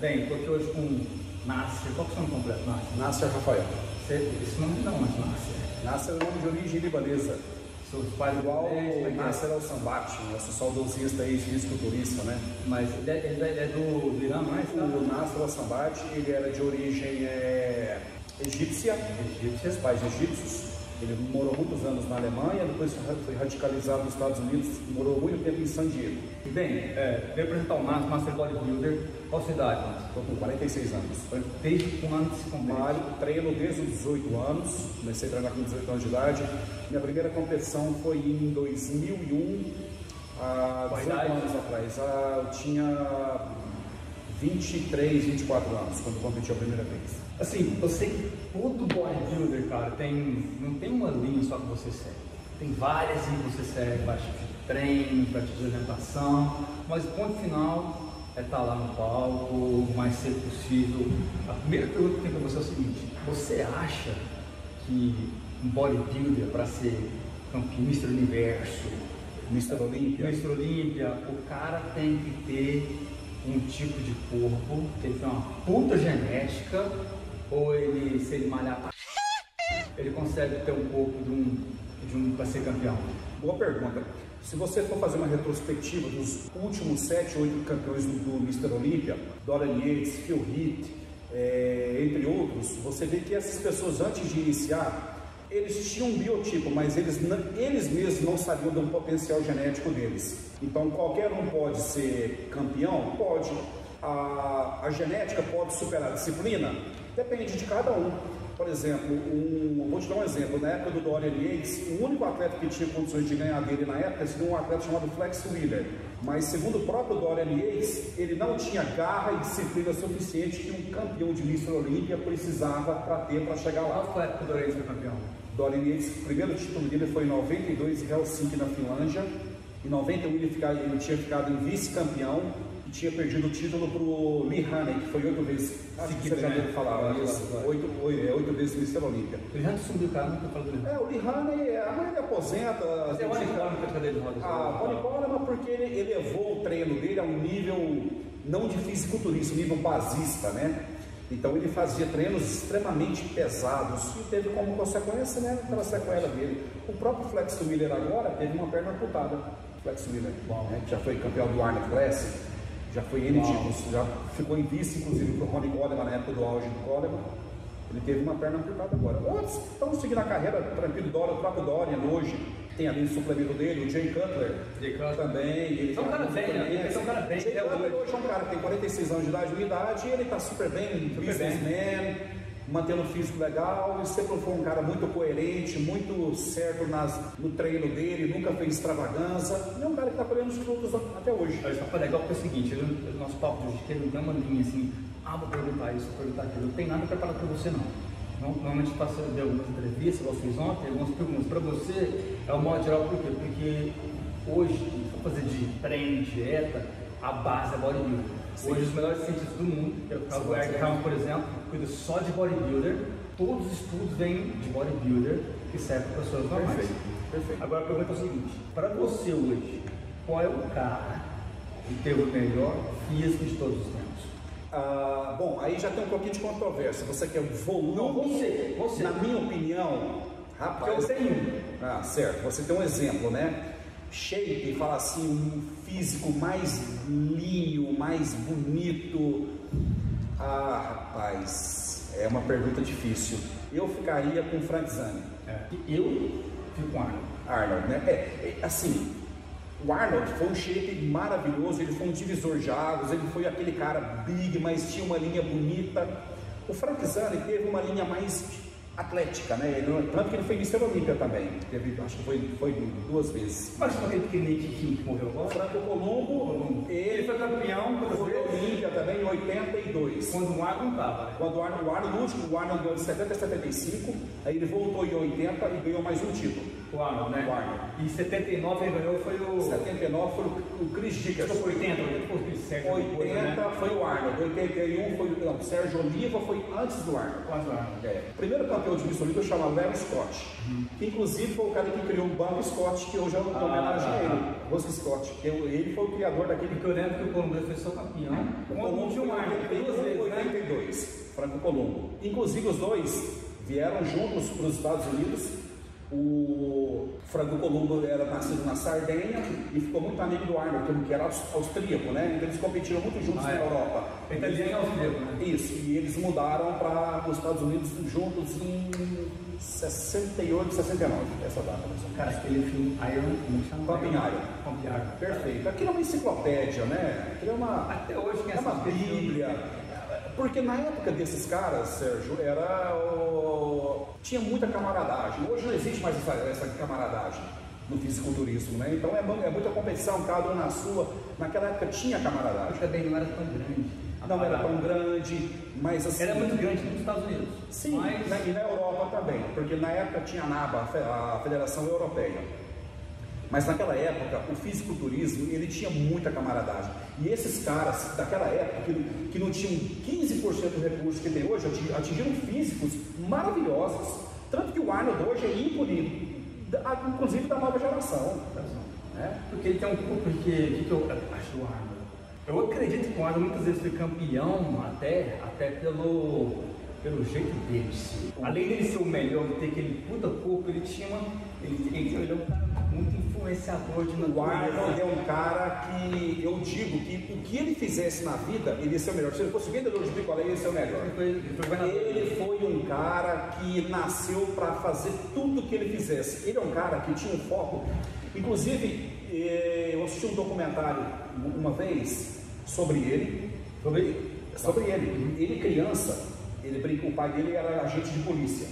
Bem, estou aqui hoje com Nasser. Qual que é o seu nome completo, Nasser? Nasser Rafael. Você, esse nome não, mas Nasser. Nasser é o nome de origem libanesa. Seus pais Igual o Nasser ao Sambate, nosso saudosista e fisiculturista, né? Mas ele é, ele é- é do do Irã, não é? Tá? O Nasser ao Sambate, ele era de origem é, egípcia, egípcia, pais egípcios. Ele morou muitos anos na Alemanha, depois foi radicalizado nos Estados Unidos, morou muito tempo em San Diego. Bem, é, veio apresentar o Nasser, Master Bodybuilder. Qual sua idade? Estou com 46 anos. Desde um ano que se. Mário, treino desde os 18 anos, comecei a treinar com 18 anos de idade. Minha primeira competição foi em 2001, há Qual 18 idade? anos atrás. Ah, eu tinha 23, 24 anos quando competi a primeira vez. Assim, que todo bodybuilder, cara, tem, não tem uma linha só que você segue. Tem várias linhas que você segue, tipos de treino, tipos de alimentação, mas o ponto final é estar lá no palco o mais cedo possível. A primeira pergunta que eu tenho para você é o seguinte, você acha que um bodybuilder para ser campeão, Mr. Universo, Mr. Olímpia. Mr. Olímpia, o cara tem que ter um tipo de corpo, tem que ter uma puta genética, ou ele, se ele malhar pra ele consegue ter um corpo de um, de um para ser campeão. Boa pergunta. Se você for fazer uma retrospectiva dos últimos 7, 8 campeões do, Mr. Olímpia, Dorian Yates, Phil Heath, é, entre outros, você vê que essas pessoas antes de iniciar, eles tinham um biotipo, mas eles, eles mesmos não sabiam do potencial genético deles. Então qualquer um pode ser campeão? Pode. A, a genética pode superar a disciplina? Depende de cada um. Por exemplo, um, vou te dar um exemplo. Na época do Dorian Yates, o único atleta que tinha condições de ganhar dele na época seria um atleta chamado Flex Wheeler. Mas, segundo o próprio Dorian Yates, ele não tinha garra e disciplina suficiente que um campeão de Mr. Olímpia precisava para ter para chegar lá. Qual foi a época do Lourenço foi campeão? Dorian Yates, o primeiro título dele foi em 92 em Helsinki, na Finlândia. Em 91 ele, fica- ele tinha ficado em vice-campeão e tinha perdido o título para o Lee Haney, que foi oito vezes. Acho que você já né? deve falar isso. Oito, oito, é, oito vezes Mr. Olímpia. Ele já subiu o cara, nunca falou dele. É, o Lee Haney, a maioria aposenta. Você olha igual na cadeira de rodas. Ah, Ronnie Coleman porque ele elevou o treino dele a um nível não de fisiculturista, um nível basista, né? Então ele fazia treinos extremamente pesados e teve como consequência, né, aquela sequela dele. O próprio Flex Wheeler agora teve uma perna amputada. Flex Wheeler, né, que já foi campeão do Arnold Classic, já foi N títulos, já ficou em vice, inclusive, para o Ronnie Coleman na época do auge do Coleman. Ele teve uma perna amputada agora. Outros estão seguindo a carreira tranquilo. Dora, o próprio Dorian hoje tem ali o suplemento dele, o Jay Cutler. Jay Cutler. Também. Ele São tem cara alguns bem, né? suplementos. Eles são cara bem, Jay Cutler hoje. é um cara que tem 46 anos de idade, minha idade, e ele está super bem, businessman, mantendo o físico legal, e sempre foi um cara muito coerente, muito certo nas, no treino dele, nunca fez extravagância, e é um cara que está colhendo os frutos até hoje. Olha só, foi legal porque é o seguinte, o nosso papo de hoje não tem uma linha assim, ah, vou perguntar isso, vou perguntar aquilo, não tem nada preparado para você não. Normalmente passa de algumas entrevistas, igual fiz ontem, algumas perguntas para você, é o modo geral, por quê? Porque hoje, se for fazer de treino, dieta, a base é bodybuilder. Hoje os melhores cientistas do mundo, que é o caso do Eric Helm, por exemplo, cuida só de bodybuilder, todos os estudos vêm de bodybuilder que servem para pessoas normais. Perfeito, perfeito. Agora a pergunta é o seguinte, para você hoje, qual é o cara que teve o melhor físico de todos os tempos? Ah, bom, aí já tem um pouquinho de controvérsia. Você quer o volume? Não, você, você. Na minha opinião, rapaz. Porque eu tenho um. Ah, certo. Você tem um exemplo, né? Shape, fala assim, um físico mais linho, mais bonito. Ah, rapaz, é uma pergunta difícil. Eu ficaria com o Frank Zani. Eu fico com Arnold. Arnold, né? É, é, assim, o Arnold foi um shape maravilhoso, ele foi um divisor de águas, ele foi aquele cara big, mas tinha uma linha bonita. O Frank Zani teve uma linha mais atlética, né? Ele, tanto que ele foi Mr. Olímpia também, teve, acho que foi, foi duas vezes. Mas foi pequenininho que que morreu agora? Franco Colombo, Ele ele foi campeão foi Olímpia também em 82. quando o Arnold não estava, né? Quando o Arnold, o Arnold, o último, o Arnold ganhou de 70 a 75, aí ele voltou em 80 e ganhou mais um título. O Arnold, né? O Arnold. E 79 quem ganhou foi o. 79 foi o, o Chris Dickerson. Que foi 80, 80 foi o Chris Sérgio 80 depois, né? foi o Arnold, 81 foi o não, Sérgio Oliva foi antes do Arnold. Quase o Arnold. É. O primeiro campeão de Miss Olímpia chama Larry Scott, que inclusive foi o cara que criou o Banco Scott, que hoje é uma Ah, homenagem a tá. ele, Russell Scott, que eu- ele foi o criador daquele Porque eu lembro que o Colombo foi seu campeão. O Colombo o foi Gilmar, em duas vezes, né? 82, Franco Colombo. Inclusive os dois vieram juntos para os Estados Unidos. O Franco Colombo era nascido na Sardenha e ficou muito amigo do Arnold, que era aus- austríaco, né? Então eles competiram muito juntos Ah, na é. Europa. Italiano e austríaco, né? Isso, e eles mudaram para os Estados Unidos juntos em 68, 69, essa data. Cara, aquele filme Iron, como chama? Pumping Iron. Pumping Iron. Perfeito. Aquilo é uma enciclopédia, né? Aquilo é uma. Até hoje quem É uma bíblia. Porque na época desses caras, Sérgio, era o... tinha muita camaradagem. Hoje não existe mais essa, essa camaradagem no fisiculturismo, né? Então é, é muita competição, cada um na sua. Naquela época tinha camaradagem. Também não era tão grande. Não era tão grande, mas assim. Era muito grande nos Estados Unidos. Sim, mas e na Europa também, porque na época tinha a NABA, a Federação Europeia. Mas naquela época, o fisiculturismo, ele tinha muita camaradagem. E esses caras daquela época, que, que não tinham 15% do recurso que tem hoje, ati- atingiram físicos maravilhosos. Tanto que o Arnold hoje é ícone, inclusive da nova geração. Né? Porque ele tem um corpo que, que eu acho do Arnold? Eu acredito que o Arnold muitas vezes foi campeão até, até pelo, pelo jeito dele de ser. Além dele ser o melhor, ter aquele puta corpo, ele tinha uma. Ele, ele, ele é um cara muito influenciador de O Arnold é um cara que eu digo que o que ele fizesse na vida, ele ia ser o melhor. Se ele fosse vendedor de picolé, ele ia ser o melhor. Ele foi, ele foi governador. Ele foi um cara que nasceu para fazer tudo que ele fizesse. Ele é um cara que tinha um foco. Inclusive, eh, eu assisti um documentário uma vez sobre ele. Sobre Sobre ele. Ele criança, ele brinca, o pai dele era agente de polícia.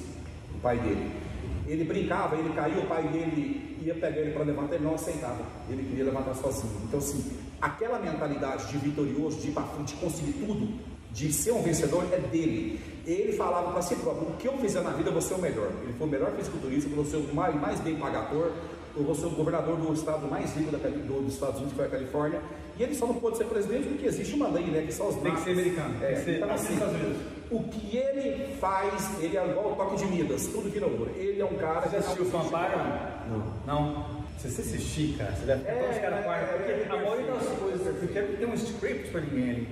O pai dele. Ele brincava, ele caiu, o pai dele ia pegar ele para levantar, ele não aceitava. Ele queria levantar sozinho. Então, assim, aquela mentalidade de vitorioso, de ir para frente, de conseguir tudo, de ser um vencedor, é dele. Ele falava para si próprio: o que eu fizer na vida, vou ser o melhor. Ele foi o melhor fisiculturista, ser o mais, bem pagador, o governador do estado mais rico da, do- dos Estados Unidos, que foi a Califórnia. E ele só não pôde ser presidente porque existe uma lei, né? Que só os Tem que ser americano, É, tem que ser então, assim, o que ele faz, ele é igual o toque de Midas, tudo vira ouro. Ele é um cara Você assistiu o Vampire? Não. Não. Se você assistir, cara, você deve É, ter os caras é. Porque é, a maioria das coisas, porque tem um script pra ninguém ali.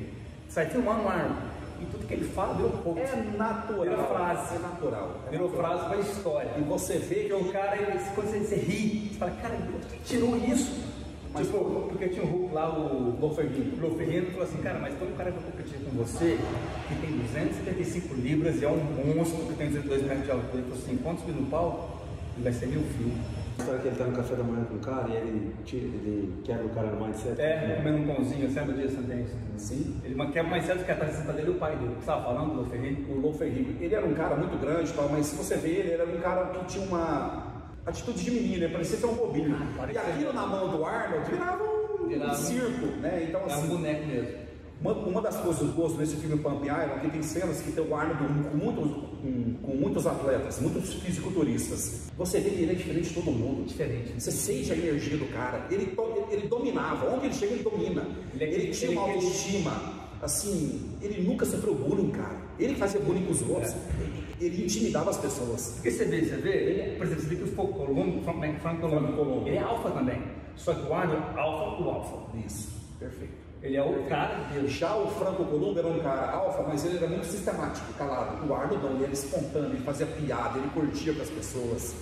Você vai filmando um arma. E tudo que ele fala virou pouco. É natural. Virou frase. É natural. É Virou natural. frase pra história. E você vê Porque o cara, ele, quando você, você ri, você fala, cara, que tirou isso? Mas, tipo, porque tinha um Hulk lá, o Loferrino. Lô Ferreira falou assim, cara, mas tem um cara que vai competir com você que tem 275 libras e é um monstro que tem 2 metros de altura. Ele falou assim, quando subir no palco, ele vai ser meu filho. História que ele tá no café da manhã com o cara e ele, tira- ele quebra o cara no mindset. É, comendo um pãozinho, você lembra disso, não? Sim. Ele quebra mais cedo que a taça dele e o pai dele. O você estava falando, do Ferreira? O Loferrino. Ele era um cara muito grande e tal, mas se você vê ele, ele era um cara que tinha uma atitude de menino, ele parecia ser um bobinho. Ah, e aquilo na mão do Arnold virava um, Virava um- circo, né? Então, É um assim, boneco mesmo. Uma, uma das coisas boas desse filme Pump Iron, que tem cenas que tem o Arnold com muitos, com, com muitos atletas, muitos fisiculturistas. Você vê que ele é diferente de todo mundo. Diferente. Você sente a energia do cara. Ele, ele, dominava. Onde ele chega, ele domina. Ele Ele, é- tinha ele- uma ele- autoestima. Assim, ele nunca sofreu bullying, cara. Ele fazia bullying com os outros. Ele, ele intimidava as pessoas. Porque você vê, você vê, ele, é- por exemplo, você vê que o Colombo, Frank, Frank Colombo. ele é alfa também. Só que o Arnold é alfa o alfa. Isso, perfeito. Ele é o cara dele. Já o Franco Columbo era um cara alfa, mas ele era muito sistemático, calado. O Arnold não, ele era espontâneo, ele fazia piada, ele curtia com as pessoas.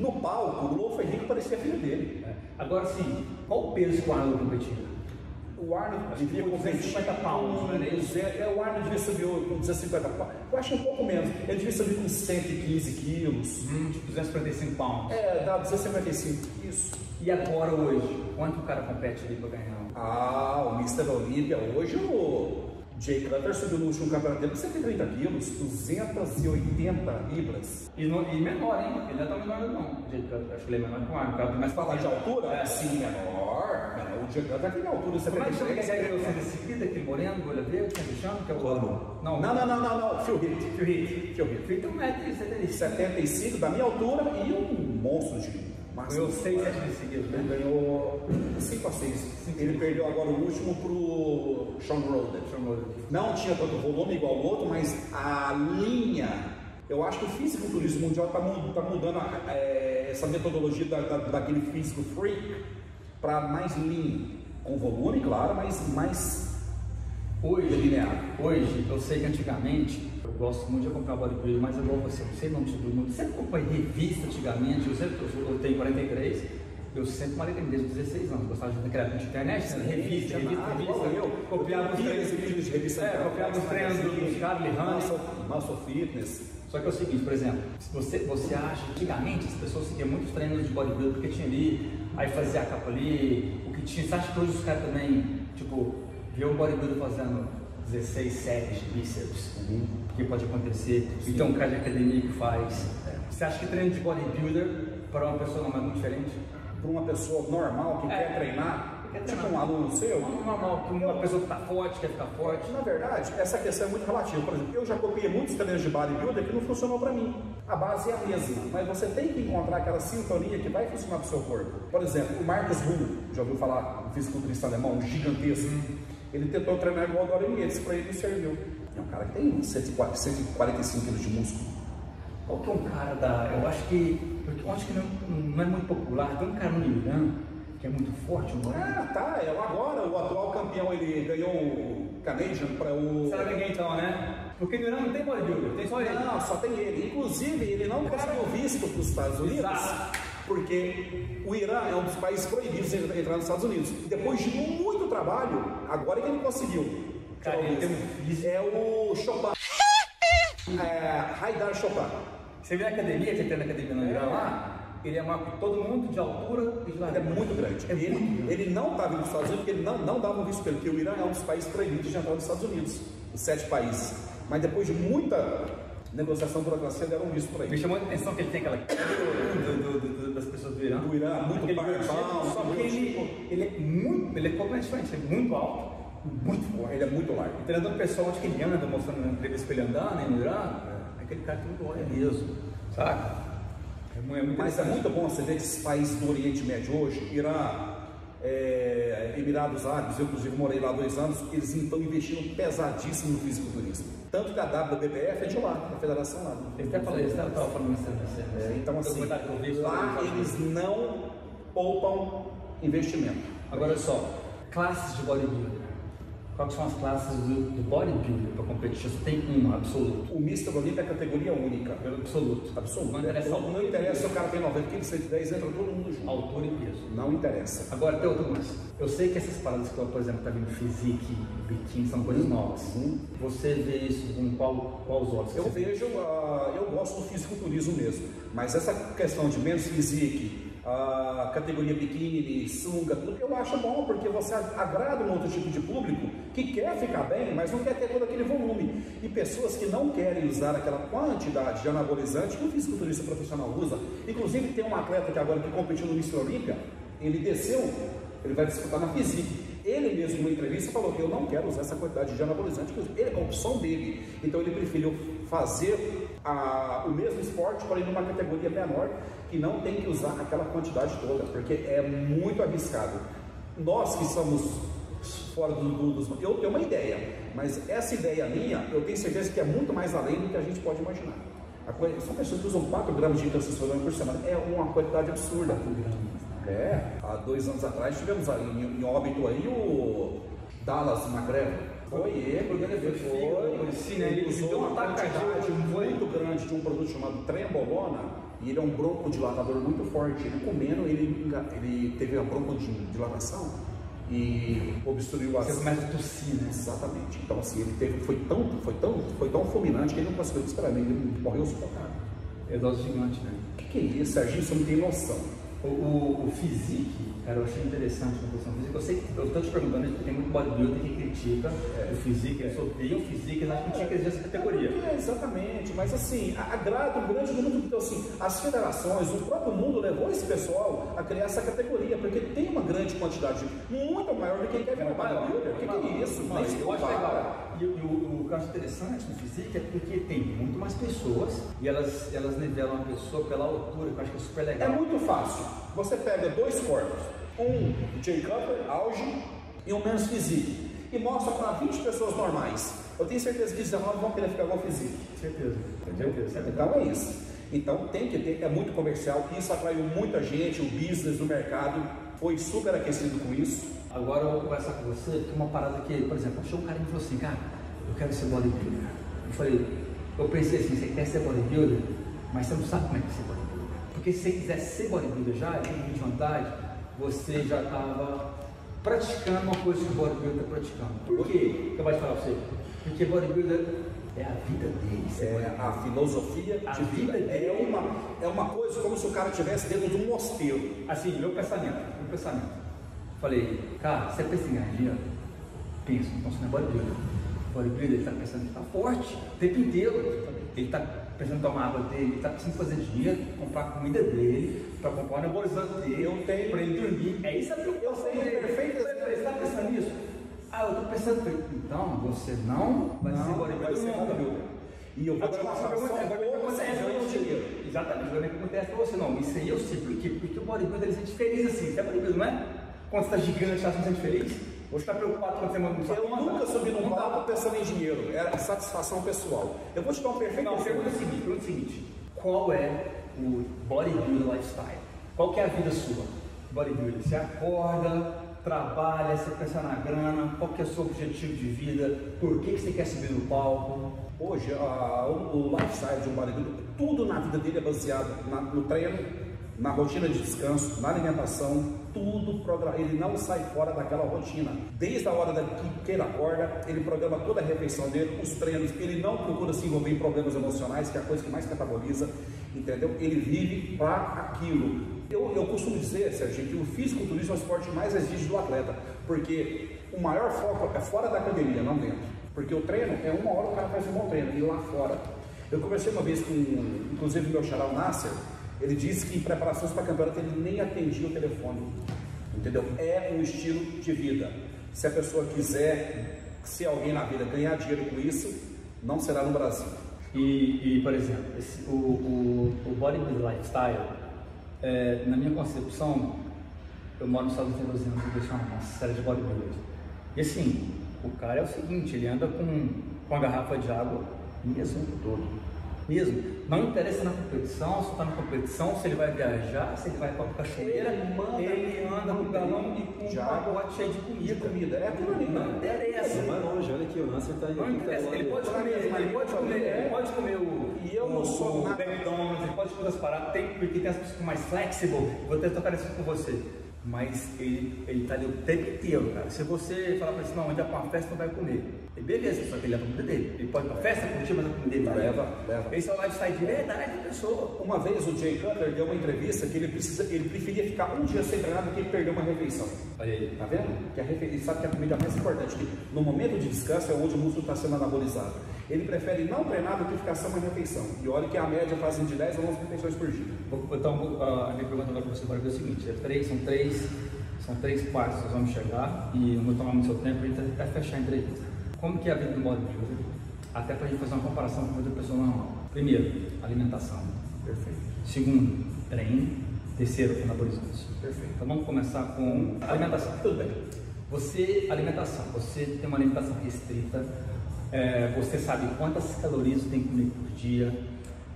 No palco, o Lou Henrique parecia filho dele. É. Agora sim, qual o peso que o Arnold competia? O Arnold devia competir 250 pounds, com duze- é, o Arnold devia subir com 250 pounds. Eu acho um pouco menos. Ele devia subir com 115 quilos. Hum, tipo 245 pounds. É, dá 255. Isso. E agora hoje, quanto o cara compete ali pra ganhar? Ah, o Mr. Olímpia hoje, o Jay Cutler subiu no último campeonato dele com 130 quilos, 280 libras. E, no- e menor, hein? Ele não é tão menor não. Gente, eu Acho que ele é menor que o Arnold. o cara tem mais Falar de altura? É. Sim, menor. menor. O Jay Cutler tem altura de Como é que 73. aquele que ganhou seguida, aquele moreno, olho verde, que é chama? Que é o... Não, Não, não, não, não, não. Phil Heath. Phil Heath. Phil Heath. Phil tem um e e cinco. 75 da minha altura e um monstro de Ganhou 6, 7 de seguida, Ele né? ganhou 5 a 6. Ele perdeu agora o último pro Sean Roden. Não tinha tanto volume igual o outro, mas a linha. Eu acho que o fisiculturismo mundial está mudando a- é, essa metodologia da, da- daquele físico freak para mais lean. Com volume, claro, mas mais Hoje, delineado. hoje, eu sei que antigamente, eu gosto muito de acompanhar bodybuilding, mas igual você, não sei o nome de todo mundo. Sempre acompanhei revista antigamente, eu, sempre, eu tenho 43, eu sempre malhei desde os 16 anos, gostava de naquela época de internet, né? revista, revista, Ah, revista. igual eu. Copiava os treinos. esse vídeo de revista É, copiava os treinos do, Charlie. Muscle, muscle Fitness. Só que é o seguinte, por exemplo, se você, você acha, antigamente as pessoas seguiam muitos treinos de bodybuilding porque tinha ali, aí fazia a capa ali, o que tinha, você acha que hoje os caras também, tipo, vê um bodybuilder fazendo 16 séries de bíceps, o que pode acontecer, e tem um cara de academia que faz. Você acha que treino de bodybuilder para uma pessoa não é muito diferente? Para uma pessoa normal que É. quer treinar, Quer tipo treinar. um aluno seu, é normal, que uma pessoa que está forte, quer ficar forte. Na verdade, essa questão é muito relativa. Por exemplo, eu já copiei muitos treinos de bodybuilder que não funcionou para mim. A base é a mesma, mas você tem que encontrar aquela sintonia que vai funcionar para o seu corpo. Por exemplo, o Marcus Hull, já ouviu falar, um fisiculturista alemão, um gigantesco. Ele tentou treinar igual o Dorian Yates, para ele não serviu. É um cara que tem 140, 145 quilos de músculo. Qual que é um cara da. Eu acho que. Eu acho que não, não é muito popular. Tem um cara no Irã que é muito forte, é? Ah, tá. É, agora o atual campeão ele ganhou o Canadian para o. Sabe ninguém então, né? Porque no Irã não tem bodybuilder, tem só ele. Não, só tem ele. Inclusive, ele não conseguiu visto para os Estados Unidos, Exato. porque o Irã é um dos países proibidos de entrar nos Estados Unidos. Depois de muito trabalho, agora é que ele conseguiu. Cara, ele tem um físico. É o Chopin. É, Haidar Chopin. Você vê na academia, que ele tem na academia no Irã lá, ele é maior que todo mundo de altura e de Ele é largura. muito grande. É ele, muito ele não estava nos Estados Unidos porque ele não, não dava um visto porque o Irã é um dos países proibidos de entrar nos Estados Unidos, os sete países. Mas depois de muita negociação burocracia, deram um visto para ele. Me chamou a atenção que ele tem aquela cara do- do- do- Irã, muito Aquele Só que ele, ele é muito. Ele é ele é muito alto, muito forte. Ele é muito largo. O treinador pessoal onde que ele anda, mostrando na entrevista pra ele andar, né, no Irã, é aquele cara que não olha mesmo, saca? É muito, é muito Mas é muito bom você ver esses países do Oriente Médio hoje, Irã, é, Emirados Árabes, eu inclusive morei lá dois anos, eles estão investindo pesadíssimo no fisiculturismo. Tanto que a WBBF é de lá, da federação lá. Ele até falou isso, estava falando isso. É, então assim, eu lá eles não poupam investimento. Agora só, classes de bodybuilder. Quais são as classes do, do bodybuilder para competir? Você tem uma, absoluto. O Mr. Olympia é categoria única. Pelo absoluto. Absoluto. Não interessa Não, e interessa o cara tem 90 quilos, 110, entra todo mundo junto. Altura e peso. Não interessa. Agora tem outra coisa. Eu sei que essas paradas que, por exemplo, tá vindo physique, biquíni, são coisas novas. Uhum. Você vê isso com qual, qual os olhos? Eu vejo, ah, eu gosto do fisiculturismo mesmo, mas essa questão de menos physique, a categoria biquíni, sunga, tudo eu acho bom, porque você agrada um outro tipo de público que quer ficar bem, mas não quer ter todo aquele volume. E pessoas que não querem usar aquela quantidade de anabolizante que o fisiculturista profissional usa. Inclusive tem um atleta que agora que competiu no Mr. Olímpia, ele desceu, ele vai disputar na física. Ele mesmo, numa entrevista, falou que eu não quero usar essa quantidade de anabolizante, é a opção dele. Então ele preferiu fazer a- o mesmo esporte, porém numa categoria menor, que não tem que usar aquela quantidade toda, porque é muito arriscado. Nós que somos fora do, do, dos. Eu tenho uma ideia, mas essa ideia minha, eu tenho certeza que é muito mais além do que a gente pode imaginar. Coisa, são pessoas que usam 4 gramas de testosterona por semana, é uma quantidade absurda. É, há dois anos atrás tivemos em, em óbito aí o Dallas McGregor. Foi ele, Foi, ele foi, foi, sim, né? Ele ele usou um uma ataque quantidade muito grande de um produto chamado trembolona e ele é um broncodilatador muito forte. Ele comendo, ele, ele teve a broncodilatação e obstruiu as... Você começa a tossir, né? Exatamente. Então assim, ele teve, foi tão, foi tão, foi tão fulminante que ele não conseguiu esperar, ele morreu sufocado. É dose gigante, né? O que, que é isso, Serginho? Você não tem noção. O, o, o physique, cara, eu achei interessante a questão física. Eu sei que eu estou te perguntando isso porque tem muito bodybuilder que critica o physique, eles odeiam o physique, eles acham que tinha que existir essa categoria. É, exatamente, mas assim, agrada o grande número, então assim, as federações, o próprio mundo levou esse pessoal a criar essa categoria, porque tem uma grande quantidade, muito maior do que quem quer virar bodybuilder. O que, que é isso? Se eu acho legal. E, o, o que eu acho interessante no físico é porque tem muito mais pessoas e elas, elas nivelam a pessoa pela altura, que eu acho que é super É legal. muito fácil. Você pega dois corpos, um J. Cutler, auge, e um menos físico, e mostra para 20 pessoas normais. Eu tenho certeza que 19 vão querer ficar igual físico. Certeza. Certeza. Então é isso. Então tem que ter, é muito comercial, isso atraiu muita gente, o business do mercado foi super aquecido com isso. Agora eu vou conversar com você, que uma parada que, por exemplo, achou um cara e falou assim, cara, eu quero ser bodybuilder. Eu falei, eu pensei assim, você quer ser bodybuilder, mas você não sabe como é que é ser bodybuilder. Porque se você quiser ser bodybuilder já, e tem de vantagem, você já estava praticando uma coisa que o bodybuilder está praticando. Por quê? Eu vou te falar pra você. Porque bodybuilder é a vida dele. ser É bodybuilder. a filosofia A de vida. vida É uma, é uma coisa como se o cara estivesse dentro de um mosteiro. Assim, meu pensamento, meu pensamento. Falei, cara, você pensa em dinheiro? Penso, então você não é bodybuilder. Bodybuilder, ele está pensando em ficar forte o tempo inteiro. Ele está pensando em tomar água dele, ele está pensando em fazer dinheiro, comprar a comida dele, para comprar o anabolizante dele, Eu tenho- para ele dormir. É isso a preocupação Eu tenho dele. Você está pensando nisso? Ah, eu estou pensando, então você não vai ser Não, bodybuilder. ser bodybuilder. E eu vou te falar, são agora, agora, poucos que agora, ganham dinheiro. Exatamente, agora que acontece pra você, não, isso aí eu sei, por quê? Porque o bodybuilder ele se sente feliz assim, você é bodybuilder, não é? Quando você tá gigante, você se sente feliz? Ou você tá preocupado quando você manda no Eu nunca subi num Não palco pensando em dinheiro, era satisfação pessoal. Eu vou te dar um perfeito Não, pergunta é seguinte, pergunta é seguinte, qual é o bodybuilder lifestyle? Qual que é a vida sua? Bodybuilder, você acorda, trabalha, você pensa na grana, qual que é o seu objetivo de vida, por que, que você quer subir no palco? Hoje, a- o, o lifestyle de um bodybuilder, tudo na vida dele é baseado na- no treino, na rotina de descanso, na alimentação, tudo programa. Ele não sai fora daquela rotina. Desde a hora da, que, ele acorda, ele programa toda a refeição dele, os treinos. Ele não procura se envolver em problemas emocionais, que é a coisa que mais cataboliza, entendeu? Ele vive para aquilo. Eu, eu costumo dizer, Sérgio, que o fisiculturismo é o esporte mais exigente do atleta, porque o maior foco é fora da academia, não dentro. Porque o treino é uma hora o cara faz um bom treino, e lá fora. Eu conversei uma vez com, inclusive, o meu xará, Nasser, ele disse que em preparações para campeonato ele nem atendia o telefone. Entendeu? É um estilo de vida. Se a pessoa quiser ser alguém na vida, ganhar dinheiro com isso, não será no Brasil. E, e, por exemplo, esse- o, o, o bodybuilder lifestyle, é, na minha concepção, eu moro nos Estados Unidos há 12 anos e uma série de bodybuilders. E assim, o cara é o seguinte, ele anda com, com a garrafa de água mesmo todo. Mesmo. Não interessa na competição, se está na competição, se ele vai viajar, se ele vai para a cachoeira, Ele ele anda com galão e com um pacote cheio de comida. De comida. É aquilo ali, Não né? interessa. Vai longe, olha aqui, o Nasser tá aí. Não interessa, ele pode comer, ele pode comer, ele pode comer o. E eu não o- sou o nada- McDonald's, ele pode comer as paradas, tem, porque tem as pessoas mais flexible, vou tocar isso com você. Mas ele, ele tá ali o tempo inteiro, cara. Se você falar pra ele, não, onde é pra uma festa, não vai comer. E beleza, só que ele leva a comida dele. Ele pode ir pra festa, curtir, mas a comida dele Leva, leva. Esse é o lifestyle de verdade da pessoa. Uma vez o Jay Cutler deu uma entrevista que ele, precisa, ele preferia ficar um dia sem treinar do que perder uma refeição. Olha aí. Tá vendo? Que a refe... Ele sabe que a comida é mais importante. Que no momento de descanso é onde o músculo está sendo anabolizado. Ele prefere não treinar do que ficar sem uma refeição. E olha que a média fazem de 10 a 11 refeições por dia. Então, a minha pergunta agora para você agora é o seguinte: é três, são três, são três partes que nós vamos chegar e eu vou tomar muito seu tempo para fechar a entrevista. Como que é a vida do bodybuilder? Até para a gente fazer uma comparação com a vida da pessoa normal. Primeiro, alimentação. Perfeito. Segundo, treino. Terceiro, anabolizantes. Perfeito. Então vamos começar com alimentação. Tudo bem. Você, alimentação, você tem uma alimentação restrita, é, você sabe quantas calorias você tem que comer por dia,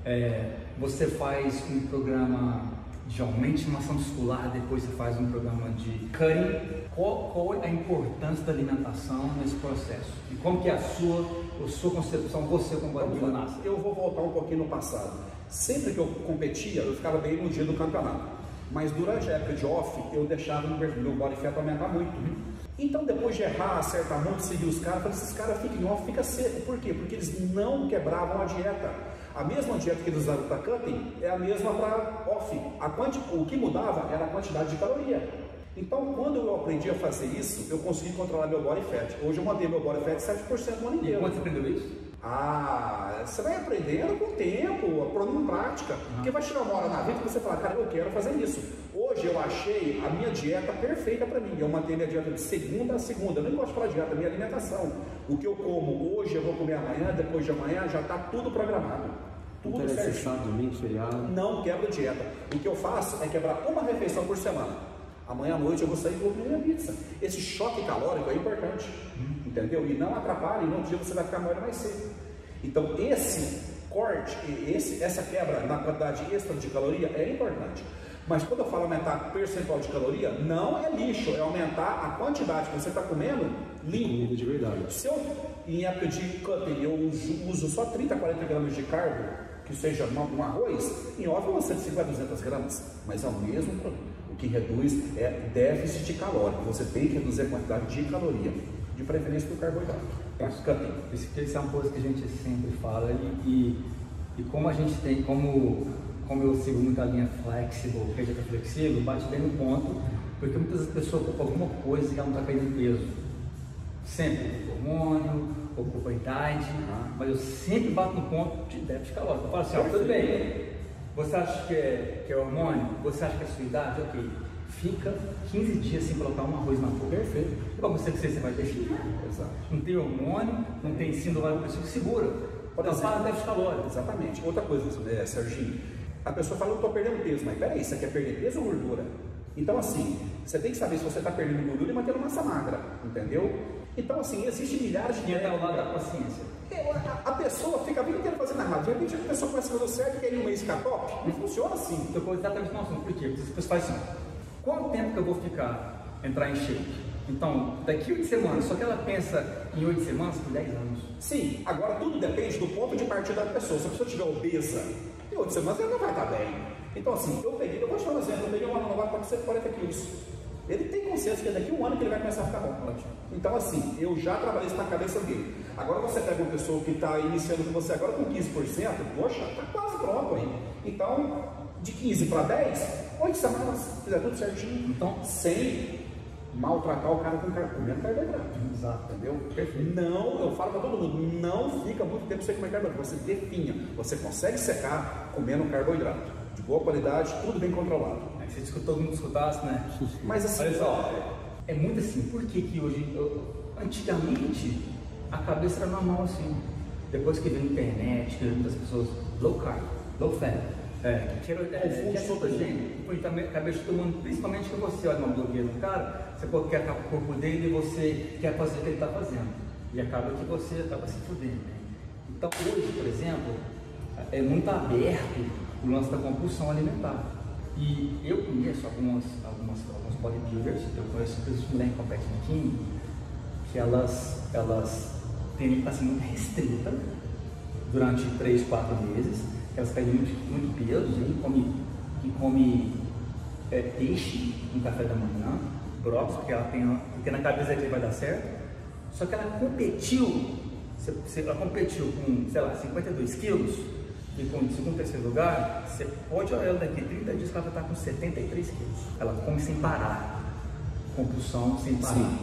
é, você faz um programa de aumento de massa muscular, depois você faz um programa de cutting. Qual, qual é a importância da alimentação nesse processo? E como que é a sua, a sua concepção, você como bodybuilder? Eu vou voltar um pouquinho no passado. Sempre que eu competia, eu ficava bem no dia do campeonato. Mas durante a época de off, eu deixava o meu body fat aumentar muito. Então, depois de errar, acertar muito, seguir os caras, esses caras ficam em off, fica seco. Por quê? Porque eles não quebravam a dieta. A mesma dieta que eles usaram para cutting é a mesma para off. A quanti... O que mudava era a quantidade de caloria. Então, quando eu aprendi a fazer isso, eu consegui controlar meu body fat. Hoje eu mantei meu body fat 7% no ano inteiro. quando você aprendeu isso? Ah, você vai aprendendo com o tempo, em prática. Porque vai chegar uma hora na vida que você fala, cara, eu quero fazer isso. Hoje eu achei a minha dieta perfeita para mim. Eu mantenho minha dieta de segunda a segunda. Eu nem gosto de falar dieta, minha alimentação. O que eu como hoje, eu vou comer amanhã, depois de amanhã, já está tudo programado. Tudo Não certinho. sábado, domingo, feriado. Não quebro dieta. O que eu faço é quebrar uma refeição por semana. Amanhã à noite eu vou sair e vou comer minha pizza. Esse choque calórico é importante. Entendeu? E não atrapalha, e no outro dia você vai ficar maior mais cedo. Então esse corte, esse, essa quebra na quantidade extra de caloria é importante. Mas quando eu falo aumentar percentual de caloria, não é lixo, é aumentar a quantidade que você está comendo limpo. De verdade. Se eu, em época de cutting, eu uso, uso só 30, 40 gramas de carbo, que seja um arroz, em eu uso 150, 200 gramas, mas é o mesmo produto. O que reduz é déficit calórico. Você tem que reduzir a quantidade de caloria, de preferência do carboidrato. Tá? Cutting. Isso, isso é uma coisa que a gente sempre fala e, e, e como a gente tem, como, como eu sigo muito a linha flexible, que é flexível, bate bem no ponto, porque muitas pessoas ocupam alguma coisa que ela não está caindo peso. Sempre, hormônio, ocupa a idade, mas eu sempre bato no ponto de déficit calórico. Eu falo assim, ó, tudo bem, você acha que é, que é hormônio? Você acha que é sua idade? Ok. Fica 15 dias sem colocar um arroz na boca. Perfeito. Para você que você vai filho. Exato. Não tem hormônio, não tem síndrome do pessoa segura. Por Então fala déficit calórico. Exatamente. Outra coisa, né, Serginho, a pessoa fala, eu estou perdendo peso, mas peraí, você quer perder peso ou gordura? Então, assim, você tem que saber se você está perdendo gordura e mantendo massa magra, entendeu? Então, assim, existem milhares de E entra ao lado da paciência. É, A, a pessoa fica a vida inteira fazendo errado. De repente, a pessoa começa a fazer o certo e quer ir um mês ficar top. Não funciona assim. Tocou exatamente no assunto. Por quê? Porque as pessoas fazem assim, quanto tempo que eu vou ficar, entrar em shape? Então, daqui oito semanas, só que ela pensa em oito semanas por 10 anos. Sim, agora tudo depende do ponto de partida da pessoa. Se a pessoa estiver obesa, em oito semanas ela não vai estar bem. Então, assim, eu peguei, eu vou te dar um exemplo, eu peguei um ano novato com 140 quilos. Ele tem consciência que daqui a um ano que ele vai começar a ficar bom. Então, assim, eu já trabalhei isso na cabeça dele. Agora você pega uma pessoa que está iniciando com você agora com 15%, poxa, está quase pronto aí. Então, de 15 para 10, 8 semanas, se fizer tudo certinho. Então, sem maltratar o cara com comendo carboidrato. Exato. Entendeu? Não, eu falo para todo mundo, não fica muito tempo sem comer carboidrato. Você definha, você consegue secar comendo carboidrato. De boa qualidade, tudo bem controlado. Você escutou, todo mundo escutasse, né? Mas assim, Olha só, é muito assim, por que que hoje, eu- antigamente, a cabeça era normal assim. Depois que veio a internet, que muitas pessoas, low carb, low fat, é, tira, é, que é também cabeça todo mundo, principalmente que você olha uma blogueira do cara, você quer acabar com o corpo dele e você quer fazer o que ele está fazendo. E acaba que você acaba se fudendo. Né? Então hoje, por exemplo, é muito aberto o lance da compulsão alimentar. E eu conheço algumas, algumas, alguns bodybuilders, eu conheço muitas mulheres que competem no Kim, que elas, elas têm alimentação muito restrita durante 3, 4 meses, elas perdem muito, muito peso e come, e come é, peixe no café da manhã, brócolis, porque ela tem, porque na cabeça que vai dar certo. Só que ela competiu, ela competiu com, sei lá, 52 quilos, e com segundo, terceiro lugar, você pode olhar ela daqui 30 dias que ela vai estar com 73 quilos. Ela come sem parar, compulsão sem parar. Sim.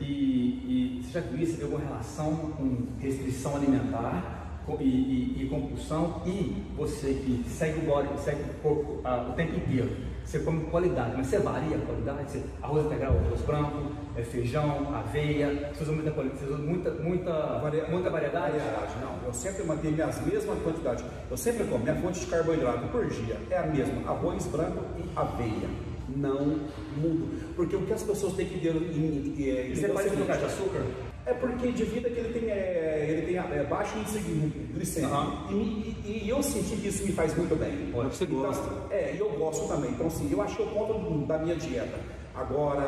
E, e você já viu isso? Você viu alguma relação com restrição alimentar e, e- e compulsão? E você que segue o body, segue o corpo ah, o tempo inteiro, você come qualidade, mas você varia a qualidade, você, arroz integral, arroz branco, é feijão, aveia, você usa muita qualidade, você usa muita, muita, Varia- muita variedade? Variedade, não. Eu sempre mantenho minhas mesmas quantidades. Eu sempre como. Minha fonte de carboidrato por dia é a mesma: arroz branco e aveia. Não mudo. Porque o que as pessoas têm que ter em, em, é, E você faz de açúcar? É porque de vida que ele tem, é, ele tem é, baixo índice glicêmico. Aham. E, e- e eu senti que isso me faz muito bem. Olha você Então, gosta. É, e eu gosto também. Então, assim, eu acho que eu conto da minha dieta. Agora,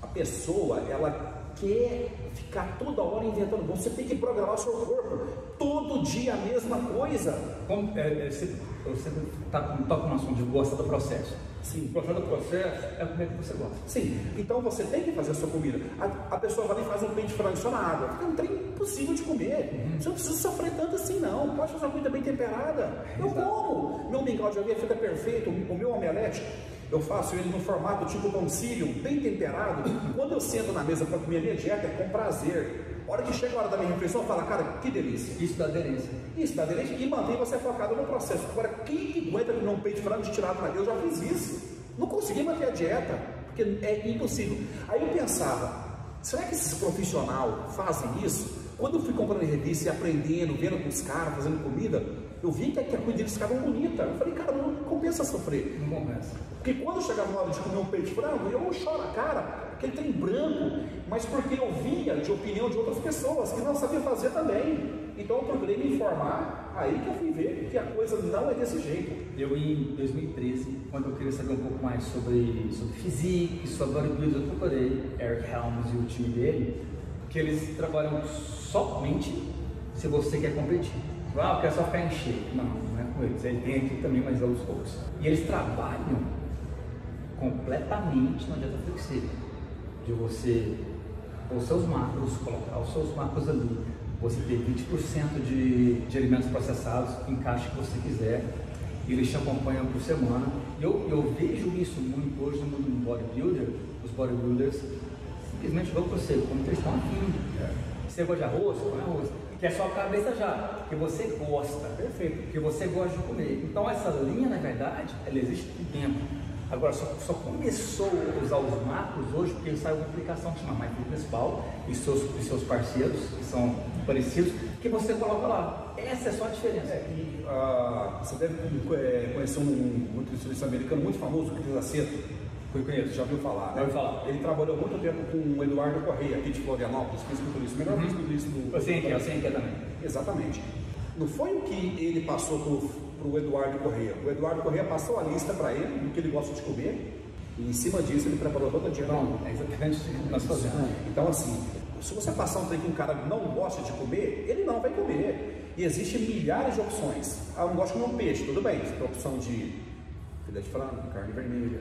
a pessoa, ela quer ficar toda hora inventando. Você tem que programar o seu corpo. Todo dia a mesma coisa. Como, é, é, você, você tá, com- no assunto de gosta do processo. Sim. Gostar do processo é comer que você gosta. Sim, então você tem que fazer a sua comida. A, a pessoa vai lá e faz um pente frango só na água. Fica um trem impossível de comer. Você não precisa sofrer tanto assim, não. Pode fazer uma comida bem temperada. Eu como. Meu mingau de aveia fica perfeito. O meu omelete, eu faço ele no formato tipo concílio, bem temperado. Quando eu sento na mesa para comer a minha dieta, é com prazer. A hora que chega a hora da minha refeição, fala, cara, que delícia. Isso dá aderência. Isso dá aderência e mantém você focado no processo. Agora, quem que aguenta comer um peito de frango de tirado para Eu já fiz isso. Não consegui manter a dieta, porque é impossível. Aí eu pensava, será que esses profissionais fazem isso? Quando eu fui comprando revista e aprendendo, vendo com os caras, fazendo comida, eu vi que a comida deles ficava bonita. Eu falei, cara, não compensa sofrer. Não compensa. Porque quando chegava na hora de comer um peito de frango, eu choro a cara, aquele trem branco, mas porque eu via de opinião de outras pessoas que não sabiam fazer também. Então eu procurei me informar, aí que eu fui ver que a coisa não é desse jeito. Eu em 2013, quando eu queria saber um pouco mais sobre, sobre física, sobre bodybuilding, eu procurei Eric Helms e o time dele, que eles trabalham somente se você quer competir. Ah, eu quero só ficar em shape. Não, não é com eles. Ele tem aqui também, mas é os outros. E eles trabalham completamente na dieta flexível. De você os seus macros, colocar os seus macros ali, você ter 20% de, de alimentos processados, encaixe que você quiser, e eles te acompanham por semana. Eu, eu vejo isso muito hoje no mundo do bodybuilder, os bodybuilders simplesmente vão para você, como eles estão afim. Você gosta de arroz? Põe arroz. Que é a cabeça já, que você gosta. Perfeito. Que você gosta de comer. Então essa linha, na verdade, ela existe por tempo. Agora, só, só, começou a usar os macros hoje porque saiu uma aplicação que chama MyFitnessPal e seus, e seus parceiros, que são parecidos, que você coloca lá. Essa é só a diferença. É, e, uh, você deve conhecer um nutricionista americano muito famoso, Cris Aceto. Conheço. Já ouviu falar? Já ouviu falar. Ele trabalhou muito tempo com o Eduardo Correia, aqui de Florianópolis, fisiculturista, melhor uhum. fisiculturista do. Eu sei que é, eu sei que é também. Exatamente. Não foi o que ele passou para o Eduardo Correia. O Eduardo Correia passou a lista para ele do que ele gosta de comer e em cima disso ele preparou toda a dieta. Não, é exatamente o que nós fazemos. Então, assim, se você passar um trem que um cara não gosta de comer, ele não vai comer. E existem milhares de opções. Ah, eu não gosto de comer um peixe, tudo bem. Você tem a opção de filé de frango, carne vermelha,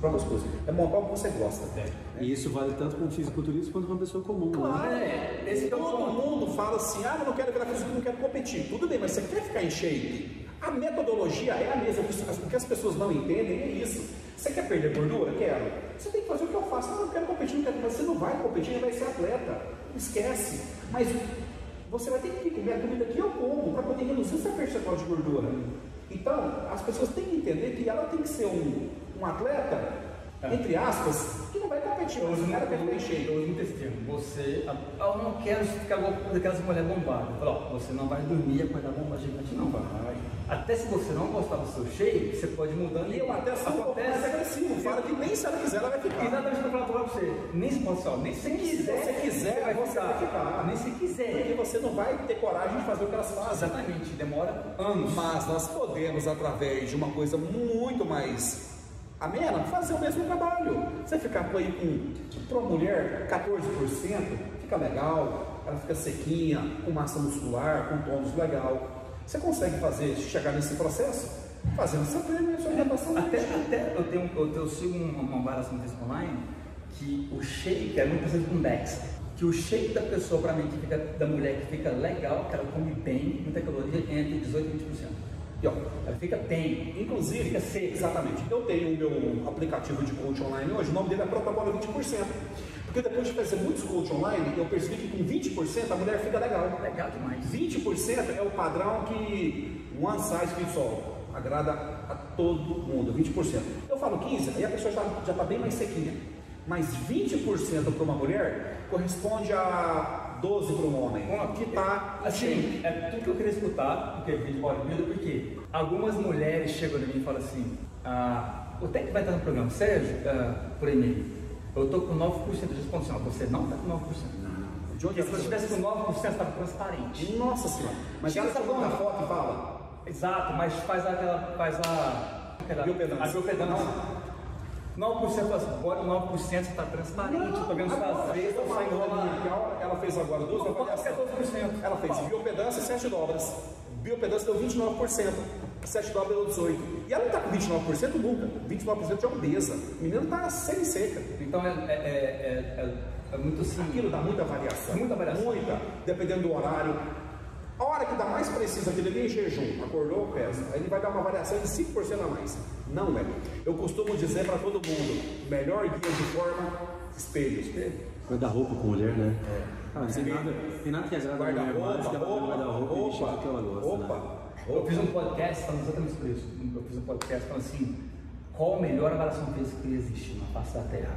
Próprias coisas. É montar o que você gosta. É. E isso vale tanto para um fisiculturista quanto para uma pessoa comum. Né? Claro, né? é. Esse Todo mundo fala assim, ah, eu não quero virar fisiculturista, não quero competir. Tudo bem, mas você quer ficar em shape? A metodologia é a mesma. O que as pessoas não entendem é isso. Você quer perder gordura? Quero. Você tem que fazer o que eu faço. Não, eu quero competir, não quero. Você não vai competir, vai ser atleta. Esquece. Mas você vai ter que comer a comida que eu como para poder reduzir essa percentual de gordura. Então, as pessoas têm que entender que ela tem que ser um, um atleta, é. entre aspas, que não vai competir, mas o cara quer. Eu uso muito esse termo. Você, eu não quero ficar louco daquelas mulheres bombadas. Falo, você não vai dormir e acordar bomba gigante, não. Vai. Até se você não gostar do seu shape, você pode mudar. E eu até sou um mais agressivo. Fala que nem se ela quiser, ela vai ficar. Exatamente o que eu falar pra você. Nem se pode nem se quiser. Se você quiser, vai você vai ficar. Nem se quiser. Porque você não vai ter coragem de fazer o que elas fazem. Exatamente, demora anos. Mas nós podemos, através de uma coisa muito mais amena, fazer o mesmo trabalho. Você ficar com aí com, para uma mulher, 14%, fica legal, ela fica sequinha, com massa muscular, com tônus legal. Você consegue fazer, chegar nesse processo? Fazendo seu treino. Até, até eu, tenho, eu, eu sigo uma, uma variação desse online que o shake é muito parecido com o Dexter. Que o shake da pessoa, para mim, que fica, da mulher que fica legal, que ela come bem, muita caloria, entre 18% e 20%. E, ó, fica bem, inclusive, fica seca. Exatamente. Eu tenho o meu aplicativo de coach online hoje, o nome dele é Protocolo 20%. Porque depois de fazer muitos coach online, eu percebi que com 20% a mulher fica legal. Legal demais. 20% é o padrão que one size fits all. Agrada a todo mundo, 20%. Eu falo 15%, aí a pessoa já está bem mais sequinha. Mas 20% para uma mulher corresponde a 12 para um homem. Bom, que está assim, é tudo que eu queria escutar, porque vídeo bodybuilder, porque algumas mulheres chegam mim e falam assim, ah, o que vai estar no programa? Sérgio, ah, por e-mail, eu estou com 9% de desconto, você não está com 9%. De onde se você estivesse com 9%, estava transparente. Nossa senhora. Mas ela está na foto e fala. Exato, mas faz aquela. faz a. Aquela, biopedância. A biopedância. 9% agora, 9% está transparente, estou vendo fazer, está saindo lá. Ela fez agora duas avaliações. Ela fez biopedância 7 dólares. Biopedância deu 29%. 7 dólares deu 18. E ela não está com 29% nunca. 29% de obesa. O menino está semi-seca. Então é, é, é, é, é muito assim. Aquilo dá muita variação. Muita variação. Muita. Dependendo do horário. Hora que dá mais preciso aquele ali em jejum, acordou, pesa, aí ele vai dar uma variação de 5% a mais. Não é. Eu costumo dizer para todo mundo, melhor guia de forma, espelho. espelho. Vai dar roupa com mulher, né? É. Cara, tem nada, tem nada que agrada a mulher mais que ela Guarda-roupa, vai dar roupa e vestir o que ela gosta. roupa, Né? Eu fiz um podcast falando exatamente sobre isso. Eu fiz um podcast falando assim, qual a melhor avaliação física que existe na face da Terra.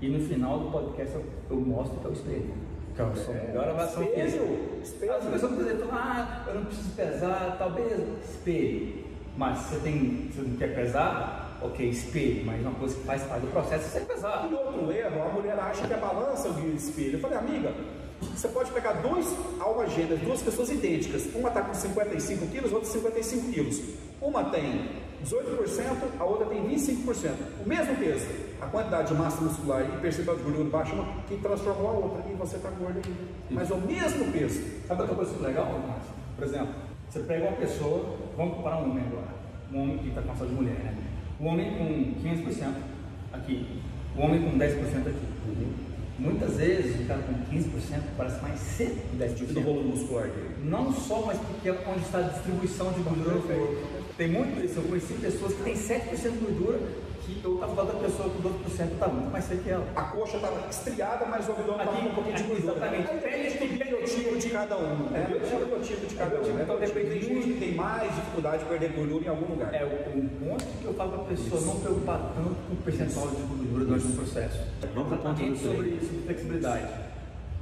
E no final do podcast eu, eu mostro que é o espelho. É a sua melhor avaliação espelho, física. espelho. As pessoas podem dizer, ah, eu não preciso pesar, talvez espelho. Mas você tem, você não quer pesar, ok, espelho, mas uma coisa que faz parte do processo é você pesar. E outro erro, a mulher acha que a balança é o guia de espelho. Eu falei, amiga, você pode pegar dois almas gêmeas, duas pessoas idênticas. Uma está com 55 quilos, outra 55 quilos. Uma tem 18%, a outra tem 25%. O mesmo peso. A quantidade de massa muscular e percentual de gordura baixa, uma que transformou a outra. E você está gordo ainda. Mas é o mesmo peso. Sabe outra coisa legal, Márcio? Por exemplo, você pega uma pessoa, vamos comparar um homem agora, um homem que está com de mulher, né? Um homem com 15% aqui, um homem com 10% aqui. Muitas vezes o cara com 15% parece mais cedo que E do 10%. volume muscular dele. Não só, mas porque é onde está a distribuição de gordura no corpo. Tem muito isso, eu conheci pessoas que têm 7% de gordura, que eu estava falando da pessoa com 12% está muito mais seco que ela. A coxa estava estriada, mas o abdômen estava com um pouquinho de aqui, gordura. exatamente. Aí depende do biotipo de cada um. É, depende do biotipo de cada um. né? Então, depende Tem gente que tem mais dificuldade de perder gordura em algum lugar. É o, o ponto que eu falo para a pessoa não preocupar tanto com o percentual de gordura durante o processo. Vamos Exatamente sobre isso, flexibilidade.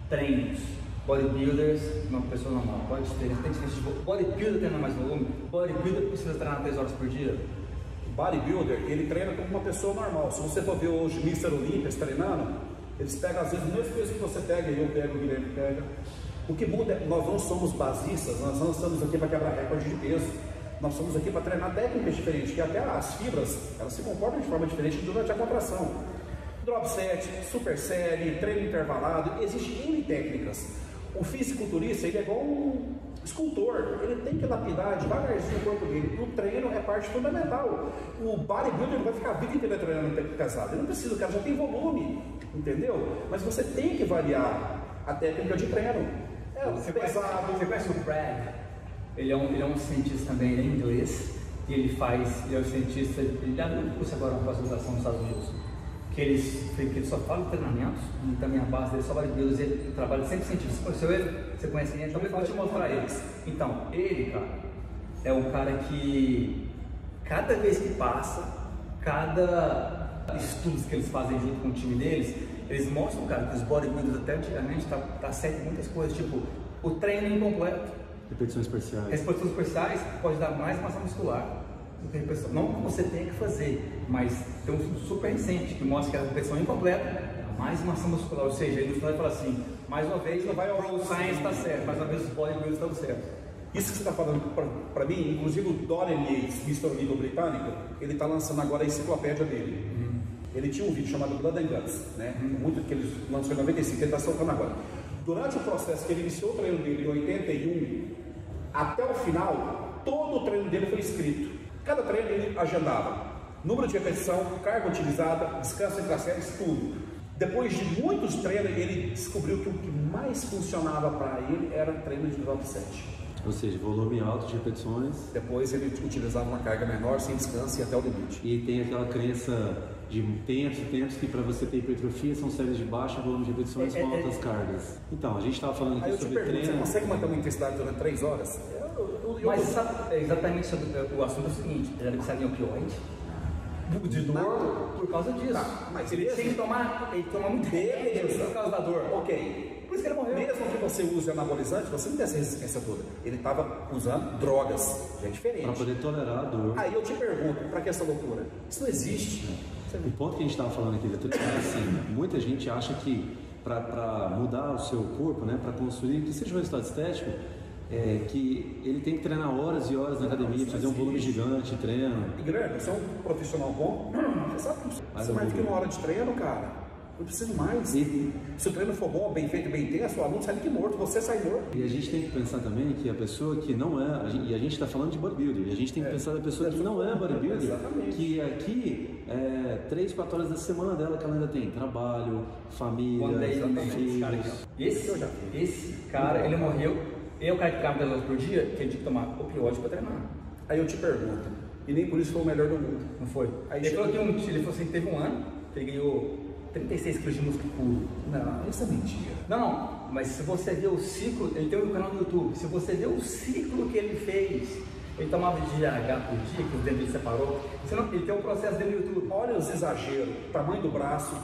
Treinos. Bodybuilders, uma pessoa normal, pode ter, tem diferença de. Bodybuilder treina mais volume, bodybuilder precisa treinar 3 horas por dia. O bodybuilder, ele treina como uma pessoa normal. Se você for ver hoje Mr. Olímpias treinando, eles pegam às vezes o mesmo peso que você pega, eu pego, o Guilherme pega. O que muda é nós não somos basistas, nós não estamos aqui para quebrar recorde de peso. Nós somos aqui para treinar técnicas diferentes, que até as fibras, elas se comportam de forma diferente durante a contração. Drop set, super série, treino intervalado, existem N técnicas. O fisiculturista, ele é igual um escultor, ele tem que lapidar devagarzinho o corpo dele. O treino é parte fundamental. O bodybuilder vai ficar a vida inteira treinando pesado. Ele não precisa, o cara já tem volume, entendeu? Mas você tem que variar a técnica de treino. É, Você conhece, pesado, você conhece o Brad? Ele é, um, ele é um cientista também, ele é inglês, e ele faz, ele é um cientista, ele abriu um curso agora, uma pós-graduação nos Estados Unidos, que ele, que ele só fala de treinamentos, e também a base dele só vale Deus, ele trabalha sempre cientista. Você conheceu ele? Você conhece ele? Então eu vou te mostrar eles. Então, ele, cara, é um cara que cada vez que passa, cada estudos que eles fazem junto com o time deles, eles mostram, cara, que os bodybuilders até antigamente tá, tá certo muitas coisas, tipo, o treino incompleto, Repetições parciais. Repetições parciais pode dar mais massa muscular do que repetição. Não que você tenha que fazer, mas tem um estudo super recente que mostra que a repetição incompleta mais massa muscular. Ou seja, ele no final ele fala assim, mais uma vez, vai ao o science está certo, mais uma vez os bodybuilders estão certos. Isso que você está falando para mim, inclusive o Dorian Yates, Mr. Olímpio britânico, ele está lançando agora a enciclopédia dele. Ele tinha um vídeo chamado Blood and Guts, né? Muito que ele lançou em 95, ele está soltando agora. Durante o processo que ele iniciou o treino dele em 81, até o final, todo o treino dele foi escrito. Cada treino ele agendava. Número de repetição, carga utilizada, descanso entre as séries, tudo. Depois de muitos treinos, ele descobriu que o que mais funcionava para ele era treino de drop set. Ou seja, volume alto de repetições. Depois ele utilizava uma carga menor, sem descanso e até o limite. E tem aquela crença de tempos e tempos que para você ter hipertrofia são séries de baixo volume de repetições É, com é, altas cargas. Então, a gente estava falando Aí aqui sobre pergunto, você treino. consegue manter uma intensidade durante 3 horas? Eu, eu, eu, Mas sabe, é exatamente sobre, o assunto é o seguinte, ele viciado em opioide, de dor, por causa disso. Tá, mas ele tinha que tomar, ele toma muito remédio Beleza. por causa da dor. Ok. Por isso que ele morreu. Mesmo que você use anabolizante, você não tem essa resistência toda. Ele estava usando drogas. É diferente. Para poder tolerar a dor. Aí eu te pergunto, para que essa loucura? Isso não existe. O ponto que a gente estava falando aqui, Vitor, é assim, muita gente acha que para mudar o seu corpo, né, para construir, que seja um resultado estético, é que ele tem que treinar horas e horas na academia, fazer um volume gigante de treino. E Guilherme, você é um profissional bom, você sabe que você mais do que uma hora de treino, cara. Não preciso mais. E- Se o treino for bom, bem feito, bem intenso, o aluno sai que morto, você sai morto. E a gente tem que pensar também que a pessoa que não é, a gente- e a gente está falando de bodybuilder, e a gente tem que pensar da pessoa que não é bodybuilder, Exatamente. que aqui é 3, 4 horas da semana dela que ela ainda tem trabalho, família, é esse cara filhos. Esse, esse cara, ele morreu. Que ficava 10 horas por dia, que tinha que tomar opioide para treinar. Aí eu te pergunto, e nem por isso foi o melhor do mundo. Não foi? Aí ele falou que um, ele falou assim, teve um ano que ele ganhou 36 quilos de músculo puro. Não, isso é mentira. Não, não, mas se você ver o ciclo, ele tem um canal no YouTube, se você ver o ciclo que ele fez, ele tomava de GH por dia, que o dente separou, não, ele tem um processo dele no YouTube. Olha os exageros, tamanho do braço,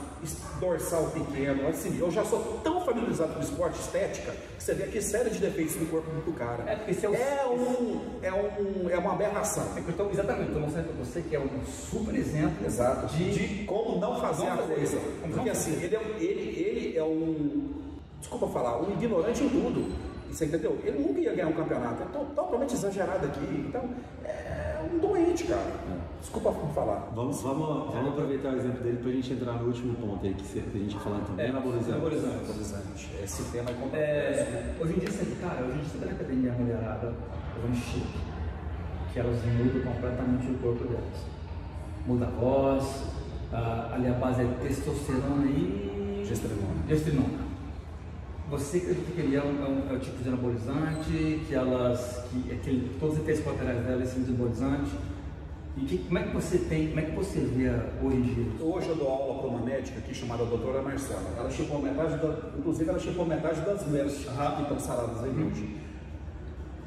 dorsal pequeno, assim, eu já sou tão familiarizado com esporte estética, que você vê aqui série de defeitos no corpo do cara. É, porque é, o, é, um, é, um, é uma aberração. É, então, exatamente, estou mostrando para você que é um super exemplo Exato. De, de como não fazer a coisa. Porque assim, ele é, ele, ele é um, desculpa falar, um ignorante em tudo. Você entendeu? Ele nunca ia ganhar um campeonato. É totalmente exagerado aqui. Então, é um doente, cara. É. Desculpa falar. Vamos, vamos, vamos aproveitar o exemplo dele para a gente entrar no último ponto aí que a gente falar também. É, anabolizante. Anabolizante. Esse tema é complexo. É, hoje em dia, você, cara, hoje em dia você tá na academia mulherada, um chique, que elas mudam completamente o corpo delas. Muda a voz, ali a base é testosterona e gestrinona. gestrinona. Você acredita que ele é, um, é, um, é um tipo de anabolizante, que elas, que, é que todos os efeitos colaterais dela são anabolizante? E que, como é que você tem, como é que você vê hoje em dia? Hoje eu dou aula para uma médica aqui chamada doutora Marcela. Ela chipou metade, da, inclusive ela chipou metade das mulheres que estão saradas aí uhum. hoje.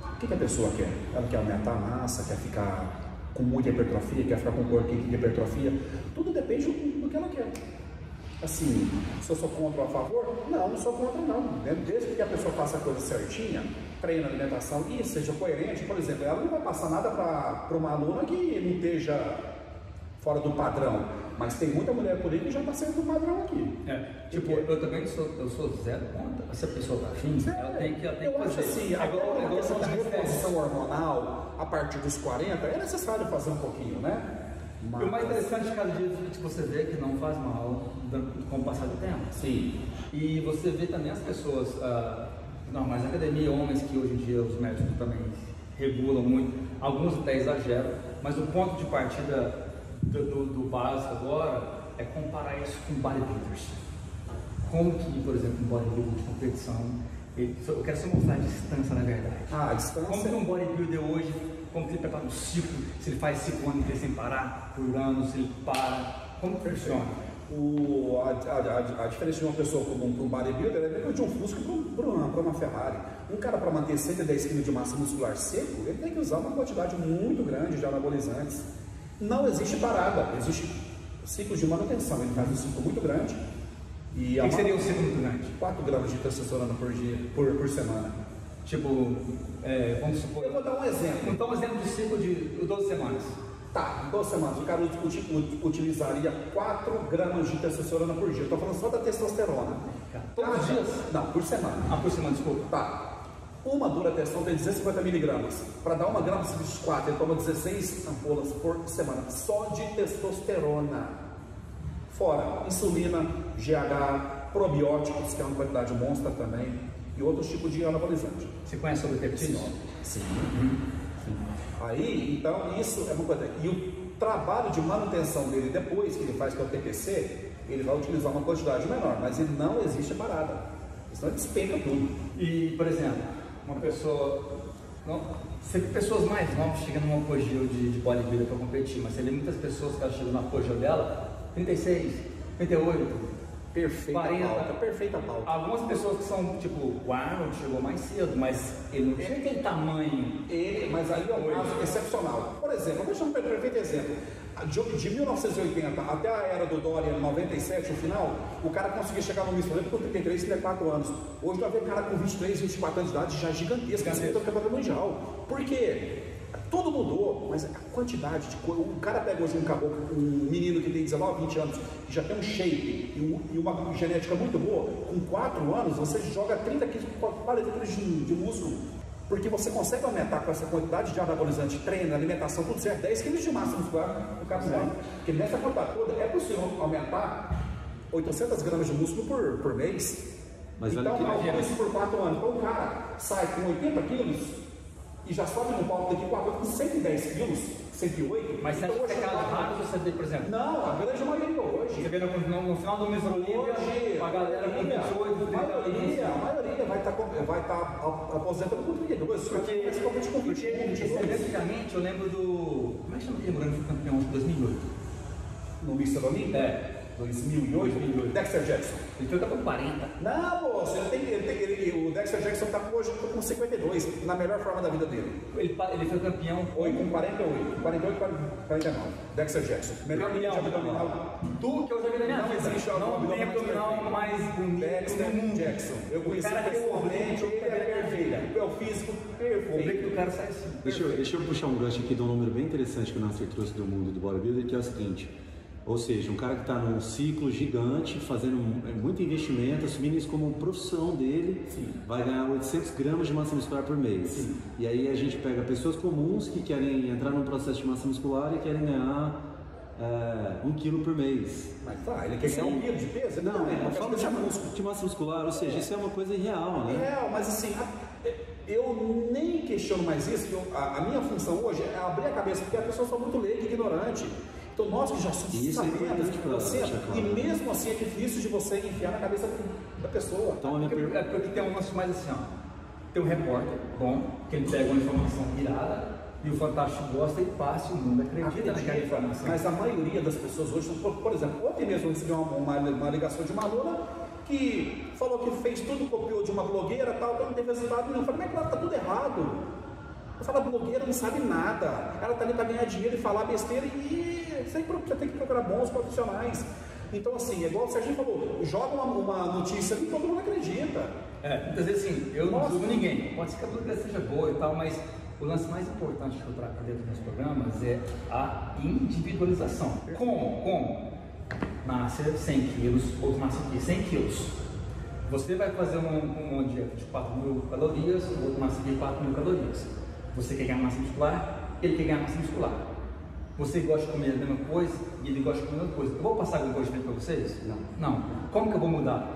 O que, que, a pessoa quer? Ela quer aumentar a massa, quer ficar com muita hipertrofia, quer ficar com corpo de hipertrofia. Tudo depende do que ela quer assim, se eu sou contra ou a favor? Não, não sou contra não. Desde que a pessoa faça a coisa certinha, treine a alimentação e seja coerente, por exemplo, ela não vai passar nada para uma aluna que não esteja fora do padrão. Mas tem muita mulher por aí que já está saindo do padrão aqui. É, tipo, Porque... eu também sou, eu sou zero contra. Se a pessoa está afim, é, ela tem que, ela tem eu que fazer. Acho assim, agora, a questão de reposição hormonal, a partir dos 40, é necessário fazer um pouquinho, né? Mas... O mais interessante de cada dia que você vê que não faz mal com o passar do tempo. Sim. E você vê também as pessoas uh, normais na academia, homens que hoje em dia os médicos também regulam muito, alguns até exageram, mas o ponto de partida do, do, do básico agora é comparar isso com bodybuilders. Como que, por exemplo, um bodybuilder de competição, eu quero só mostrar a distância na verdade. Ah, a distância. Como que um bodybuilder hoje como que ele prepara um ciclo, se ele faz cinco anos sem parar, por ano, se ele para, como que funciona? O, a, a, a, diferença de uma pessoa comum para um bodybuilder é mesmo de um Fusca para uma, uma Ferrari. Um cara para manter 110 kg de massa muscular seco, ele tem que usar uma quantidade muito grande de anabolizantes. Não existe parada, existe ciclos de manutenção. Ele faz um ciclo muito grande. E o que, seria um ciclo muito grande? 4 gramas de testosterona por dia, por, por semana. Tipo, é, vamos supor. Eu vou dar um exemplo. Então, um exemplo de ciclo de 12 semanas. Tá, 12 semanas. O cara utilizaria 4 gramas de testosterona por dia. Estou falando só da testosterona. Todos os dias? Não, por semana. Ah, por semana, desculpa. Tá. Uma dura testão tem 250 miligramas. Para dar uma grama de 4, ele toma 16 ampolas por semana. Só de testosterona. Fora insulina, GH, probióticos, que é uma quantidade monstra também e outros tipos de anabolizante. Você conhece sobre peptídeo? Sim. Sim. Sim. Aí, então, isso é uma coisa. E o trabalho de manutenção dele depois que ele faz com o TPC, ele vai utilizar uma quantidade menor, mas ele não existe parada. Senão ele despenca tudo. E, por exemplo, uma pessoa. Não, vê pessoas mais novas chegando num apogeu de, de bodybuilder para competir, mas você vê muitas pessoas que chegam no apogeu dela, 36, 38, Perfeita 40, pauta, perfeita pauta. Algumas pessoas que são tipo, o Arnold chegou mais cedo, mas ele não tinha aquele tamanho. Ele, mas ali é um caso excepcional. Por exemplo, deixa eu um perfeito exemplo. De, de 1980 até a era do Dória, 97, no final, o cara conseguia chegar no Miss Olímpico com 33, 34 anos. Hoje vemos um cara com 23, 24 anos de idade já gigantesco, disputa o campeonato mundial. Por quê? Tudo mudou, mas a quantidade de coisa. O cara pega hoje um caboclo, um menino que tem 19, 20 anos, que já tem um shape e, uma genética muito boa, com 4 anos você joga 30 quilos, 40 quilos de, de músculo. Porque você consegue aumentar com essa quantidade de anabolizante, treino, alimentação, tudo certo, 10 quilos de massa muscular o cara sai. Porque nessa quantidade toda é possível aumentar 800 gramas de músculo por, por mês. Mas então, olha isso por 4 anos. Então o cara sai com 80 quilos e já sobe no palco daqui com a com 110 quilos, 108. Mas você acha que é caso raro você vê, por exemplo? Não, a grande maioria hoje. Você vê no, no, final do mês Olímpia, a galera com 28, 30 a maioria, a maioria vai estar, tá, vai tá aposentando com 32, porque, principalmente com 21, Especificamente, eu lembro do. Como é que chama aquele foi campeão de 2008? No Mr. É. 2008, 2008. Dexter Jackson. Ele foi com 40. Não, pô, você tem, ele tem, ele, o Dexter Jackson tá hoje com 52, na melhor forma da vida dele. Ele, ele foi campeão. Oi, com 48, 48, 49. Dexter Jackson. Melhor campeão de abdominal. Tu que eu já vi na minha Não vida. existe Não tem abdominal mais bonito Dexter do mundo. Jackson. Eu conheci cara tem o pessoalmente, ombro, ele é perfeito. É o físico O ombro perfeito. do cara sai assim. Deixa eu, deixa eu puxar um gancho aqui de um número bem interessante que o Nasser trouxe do mundo do bodybuilder, que é o seguinte. Ou seja, um cara que está num ciclo gigante, fazendo é, muito investimento, assumindo isso como profissão dele, vai ganhar 800 gramas de massa muscular por mês. E aí a gente pega pessoas comuns que querem entrar num processo de massa muscular e querem ganhar é, um quilo por mês. Mas tá, ele quer ganhar um quilo de peso? Ele Não, também, eu falo de, músculo. de massa muscular, ou seja, isso é uma coisa irreal, né? É, mas assim, a- eu nem questiono mais isso, eu- a, a minha função hoje é abrir a cabeça, porque as pessoas são muito leigas e ignorantes. Então nós que já somos é você, deixar claro. e mesmo assim é difícil de você enfiar na cabeça da pessoa. Então a minha Porque, pergunta. é porque tem um lance mais assim, ó. Tem um repórter bom, que ele pega uma informação virada e o Fantástico gosta e passa e o mundo acredita naquela informação. mas a maioria das pessoas hoje, por, por exemplo, ontem mesmo eu recebi uma, uma, uma ligação de uma aluna que falou que fez tudo, copiou de uma blogueira tal, que não teve resultado nenhum. Eu falei, mas claro, tá tudo errado. Eu falo, a blogueira não sabe nada. Ela tá ali para ganhar dinheiro e falar besteira e você você tem que procurar bons profissionais. Então, assim, é igual o Serginho falou, joga uma, uma notícia e todo mundo acredita. É, muitas vezes assim, eu não julgo ninguém. Pode ser que a blogueira seja boa e tal, mas o lance mais importante que eu trago dentro dos meus programas é a individualização. Como? Como? Nascer 100 quilos, outro nasce aqui 100 quilos. Você vai fazer uma, uma dieta de 4 mil calorias, o outro nasce aqui 4 mil calorias. Você quer ganhar massa muscular, ele quer ganhar massa muscular. Você gosta de comer a mesma coisa e ele gosta de comer a mesma coisa. Eu vou passar alguma coisa diferente para vocês? Não. Não. Como que eu vou mudar?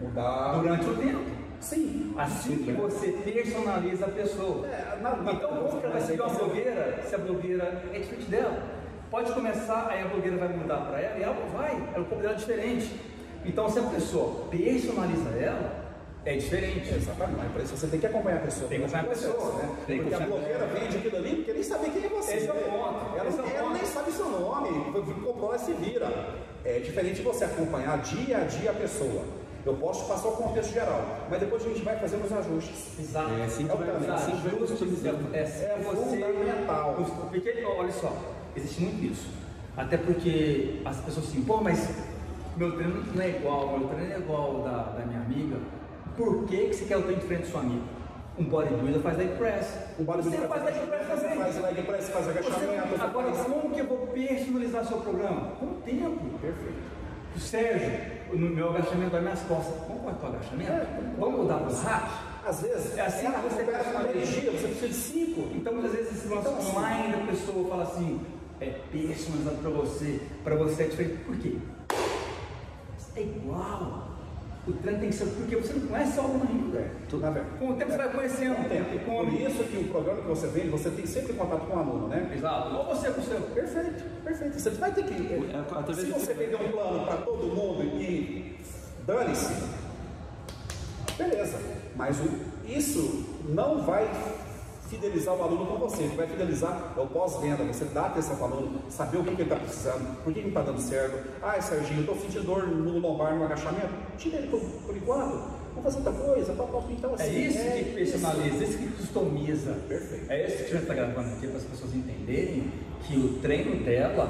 Mudar. Durante o tempo. Sim. Assim que você personaliza a pessoa. É, na- na- Então, como que ela vai seguir uma blogueira se a blogueira é diferente dela? Pode começar, aí a blogueira vai mudar para ela e ela vai, ela vai dela diferente. Então, se a pessoa personaliza ela, é diferente. Exatamente, mas para isso você tem que acompanhar a pessoa. Tem que acompanhar a Processo, pessoa, né? tem que Porque a blogueira vende aquilo ali porque nem sabe quem é você. Esse é o ponto, Ela, é o ela nem sabe seu nome, comprou, ela se vira. É diferente você acompanhar dia a dia a pessoa. Eu posso passar o contexto geral, mas depois a gente vai fazendo os ajustes. Exato. É assim que É vai, é assim que vai customizando. É, É fundamental. Porque, olha só, existe muito isso. Até porque as pessoas assim, pô, mas meu treino não é igual, meu treino é igual da, da minha amiga. Por que, que você quer o treino diferente do seu amigo? Um bodybuilder faz leg press. O bodybuilder você faz leg press também. faz leg press, faz agachamento. Você- agora, como que eu vou personalizar seu programa? Com o tempo. Perfeito. O Sérgio, no meu agachamento das minhas costas, como é o teu agachamento? Vamos mudar para o rack? Às vezes, É assim que você com personaliza. energia, você precisa de cinco. Então, muitas vezes, esse lance Então, assim- online da pessoa fala assim, é personalizado para você, para você é diferente. Por quê? É igual. O treino tem que ser porque você não conhece o aluno ainda. Na verdade. Com o tempo você vai conhecendo. Com o tempo. E com Por isso que o programa que você vende, você tem sempre contato com o aluno, né? Exato. Ou você com o seu. Perfeito, perfeito. Você vai ter que. É, através Se você vender um plano para todo mundo e dane-se, beleza. Mas isso não vai fidelizar o aluno com você. O que vai fidelizar é o pós-venda. Você dá atenção para o aluno, saber o que, que ele está precisando, por que não está dando certo. Ai, Serginho, eu estou sentindo dor no lombar, no agachamento. Tira ele por, por enquanto. Vamos fazer outra coisa. Pá, pá, então, É assim, isso é que personaliza, isso que customiza. Perfeito. É isso que a gente está gravando aqui para as pessoas entenderem que o treino dela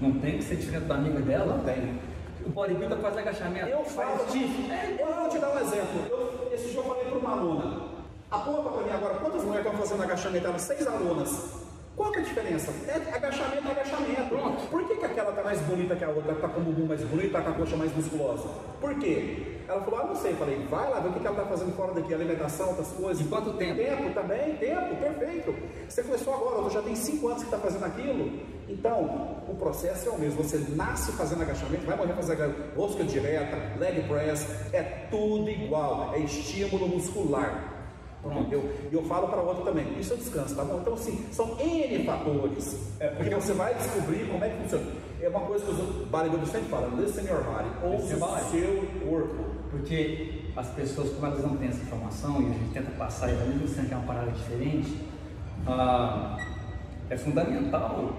não tem que ser diferente da amiga dela. Não tem. O bodybuilder faz agachamento. Eu falo, faz. É eu vou te dar um exemplo. Eu, esse dia eu falei para uma aluna. Aponta para mim agora quantas mulheres estão fazendo agachamento? Eram seis alunas. Qual que é a diferença? É agachamento, é agachamento. Pronto. Por que, que aquela está mais bonita que a outra, está com o bumbum mais bonito, está com a coxa mais musculosa? Por quê? Ela falou, ah, não sei. Eu falei, vai lá ver o que, que ela está fazendo fora daqui, alimentação, outras coisas. Em quanto tempo? Tempo também, tempo, perfeito. Você começou agora, outra já tem cinco anos que está fazendo aquilo. Então, o processo é o mesmo. Você nasce fazendo agachamento, vai morrer fazendo rosca direta, leg press, é tudo igual, é estímulo muscular. Entendeu? E eu falo para outro também, isso é descanso, tá bom? Então, assim, são N fatores. É porque você vai descobrir como é que funciona. É uma coisa que os bodybuilders sempre falam, listen your body, ouça o seu corpo. Porque as pessoas, como elas não têm essa informação e a gente tenta passar e ao mesmo tempo que é uma parada diferente, ah, é fundamental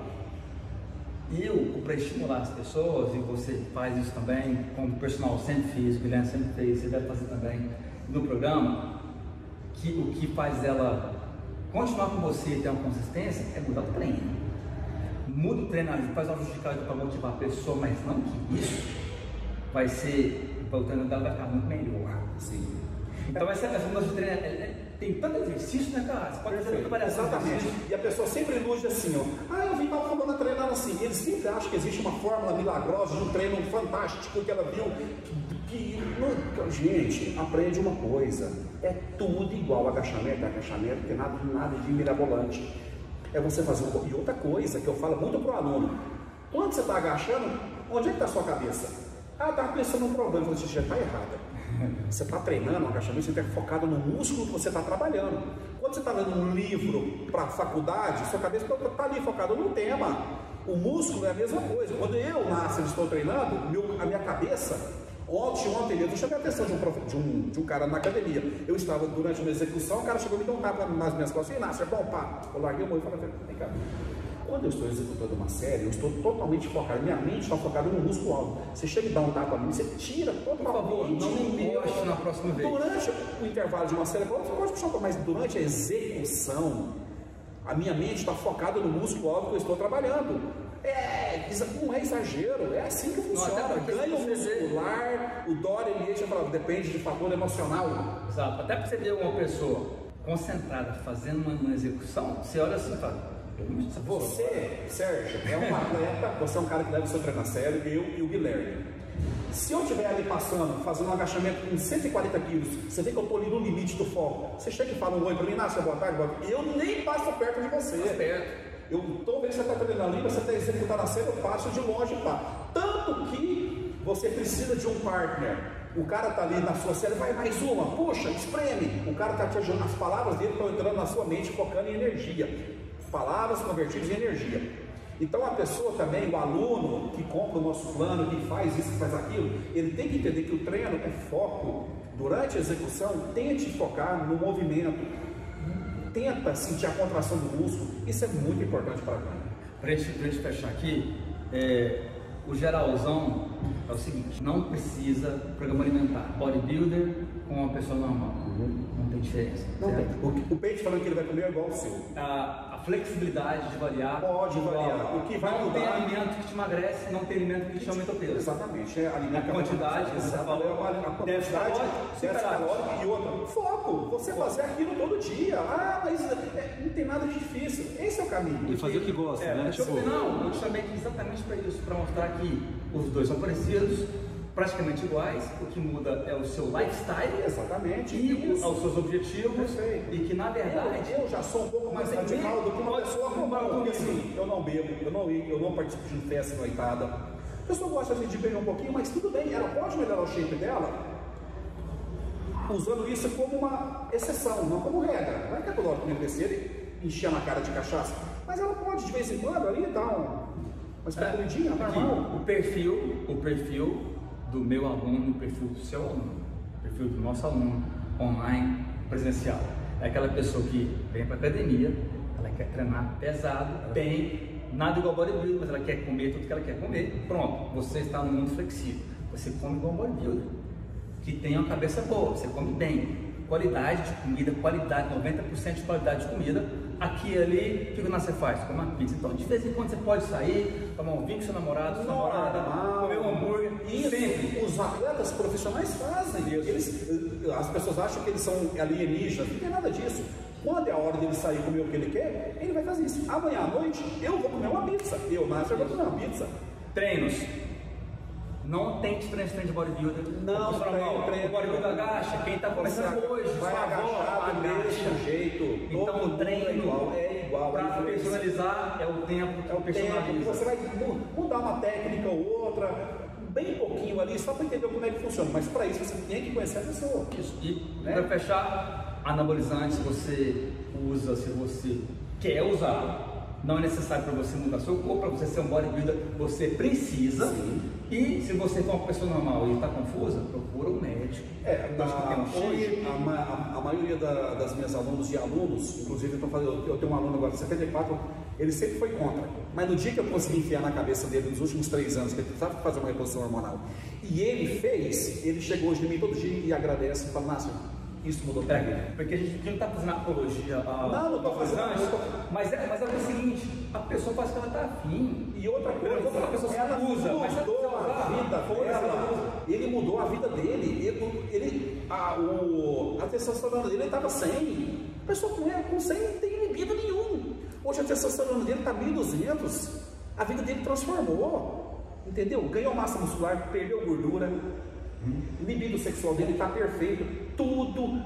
eu, para estimular as pessoas, e você faz isso também, como o personal sempre fez, o Guilherme sempre fez, você deve fazer também no programa, que o que faz ela continuar com você e ter uma consistência é mudar o treino. Muda o treinamento, faz uma justificativa para motivar a pessoa, mas não que isso vai ser, o treino dela vai ficar muito melhor. Sim. Então essa, essa mudança de treino é, é, tem tanto exercício, né, cara? Você pode fazer muita variação. Exatamente. E a pessoa sempre ilude assim, ó. Ah, eu vi tal fulana treinando assim. Eles sempre acham que existe uma fórmula milagrosa de um treino fantástico que ela viu. Que, gente, aprende uma coisa. É tudo igual agachamento, agachamento, não tem nada, nada de mirabolante. É você fazer um E outra coisa que eu falo muito pro aluno. Quando você está agachando, onde é que está a sua cabeça? Ah, estava pensando num problema. Você já está errada. Você está treinando um agachamento, você está focado no músculo que você está trabalhando. Quando você está lendo um livro para a faculdade, sua cabeça está ali focada no tema. O músculo é a mesma coisa. Quando eu, Márcio, estou treinando, meu, a minha cabeça, ontem, ontem mesmo, eu chamei a atenção de um, de, um, de um cara na academia. Eu estava durante uma execução, o cara chegou e me deu um tapa nas minhas costas. Inácio, é bom, pá. Eu larguei o mão e falei, vem cá. Quando eu estou executando uma série, eu estou totalmente focado, minha mente está focada no músculo alto. Você chega e dá um tapa mim, você tira totalmente. Por favor, não encoste na próxima vez. Durante o intervalo de uma série, você pode puxar mas durante a execução, a minha mente está focada no músculo alto que eu estou trabalhando. É, não é exagero, é assim que funciona. Não, Ganho muscular, o Dória ele tinha falado, depende de fator emocional. Exato, até para você ver uma pessoa concentrada fazendo uma, uma execução, você olha assim e fala, você, Sérgio, é um atleta, você é um cara que leva o seu treino a sério, eu e o Guilherme. Se eu estiver ali passando, fazendo um agachamento com 140 quilos, você vê que eu estou ali no limite do foco. Você chega e fala um oi para mim, Nácia, boa tarde, boa tarde. Eu nem passo perto de você. Tá perto. Eu estou vendo que você está ali, você está executando a série, eu passo de longe, pá. Tanto que você precisa de um partner. O cara está ali na sua série, vai mais uma, puxa, espreme. O cara está te ajudando, as palavras dele estão entrando na sua mente, focando em energia palavras convertidas em energia. Então a pessoa também, o aluno que compra o nosso plano, que faz isso, que faz aquilo, ele tem que entender que o treino é foco. Durante a execução, tente focar no movimento. Tenta sentir a contração do músculo. Isso é muito importante para a Para a gente fechar aqui, é, o geralzão é o seguinte, não precisa programa alimentar. Bodybuilder com uma pessoa normal. Uhum. Não tem diferença. Não tem. O, o peito falando que ele vai comer é igual ao seu. Ah, flexibilidade de variar. Pode variar. O que vai não mudar... tem alimento que te emagrece, não tem alimento que te aumenta o peso. Exatamente. É alimento a quantidade, você falou, a quantidade, déficit calórico e outra. Foco. Você Foco. fazer aquilo todo dia. Ah, mas é, não tem nada de difícil. Esse é o caminho. E fazer o que gosta, é, né? Tipo... Não, eu te chamei exatamente para isso, para mostrar que os dois são parecidos praticamente iguais, o que muda é o seu lifestyle Exatamente. e os seus objetivos Perfeito. e que na verdade eu, eu já sou um pouco mais radical do que uma pessoa comum, porque assim, eu não bebo, eu não, eu não participo de festa noitada. A pessoa gosta de beber um pouquinho, mas tudo bem, ela pode melhorar o shape dela usando isso como uma exceção, não como regra. Não é que a toda hora que emagrecer e encher na cara de cachaça, mas ela pode de vez em quando ali dar um, uma especulidinha, é, normal. O perfil, o perfil do meu aluno, o perfil do seu aluno, o perfil do nosso aluno, online, presencial. É aquela pessoa que vem para a academia, ela quer treinar pesado, bem, nada igual bodybuilder, mas ela quer comer tudo que ela quer comer. Pronto, você está no mundo flexível. Você come igual bodybuilder, que tem uma cabeça boa, você come bem. Qualidade de comida, qualidade, 90% de qualidade de comida, aqui e ali, o que você faz? Come uma pizza. Então, de vez em quando você pode sair, tomar um vinho com seu namorado, sua namorada, comer um hambúrguer. Isso, sempre. Os atletas profissionais fazem. Eles, as pessoas acham que eles são alienígenas, não tem nada disso. Quando é a hora dele sair comer o que ele quer, ele vai fazer isso. Amanhã à noite, eu vou comer uma pizza. Eu, Márcio, eu vou comer uma pizza. Treinos. Não tem diferença entre bodybuilder. Não, não treino, treino. O bodybuilder agacha, quem está começando hoje, vai agachar do mesmo jeito. Então o treino é igual. É igual para personalizar é o tempo que é o personaliza. Você vai mudar uma técnica ou outra, bem pouquinho ali, só para entender como é que funciona. Mas para isso você tem que conhecer a pessoa. Isso. E né? para fechar, anabolizante, se você usa, se você quer usar, não é necessário para você mudar seu corpo, para você ser um bodybuilder, você precisa. Sim. E se você for uma pessoa normal e está confusa, procura um médico. É, na, hoje a, a, a maioria da, das minhas alunos e alunos, inclusive eu, falando, eu tenho um aluno agora de 74, ele sempre foi contra. Mas no dia que eu consegui enfiar na cabeça dele, nos últimos três anos, que ele precisava fazer uma reposição hormonal, e ele fez, ele chegou hoje em mim todo dia e agradece e fala, Márcio, isso mudou pra é, Porque a gente não está fazendo apologia a. Não, não estou fazendo. Mas, é, mas é o seguinte: a pessoa faz o que ela está afim. E outra coisa, a pessoa ela usa, mas mudou a vida dela. Ele mudou a vida dele. Ele, ele a, o, a testosterona dele estava 100. A pessoa com, com 100 não tem libido nenhum. Hoje a testosterona dele está 1.200. A vida dele transformou. Entendeu? Ganhou massa muscular, perdeu gordura. O libido sexual dele está perfeito, tudo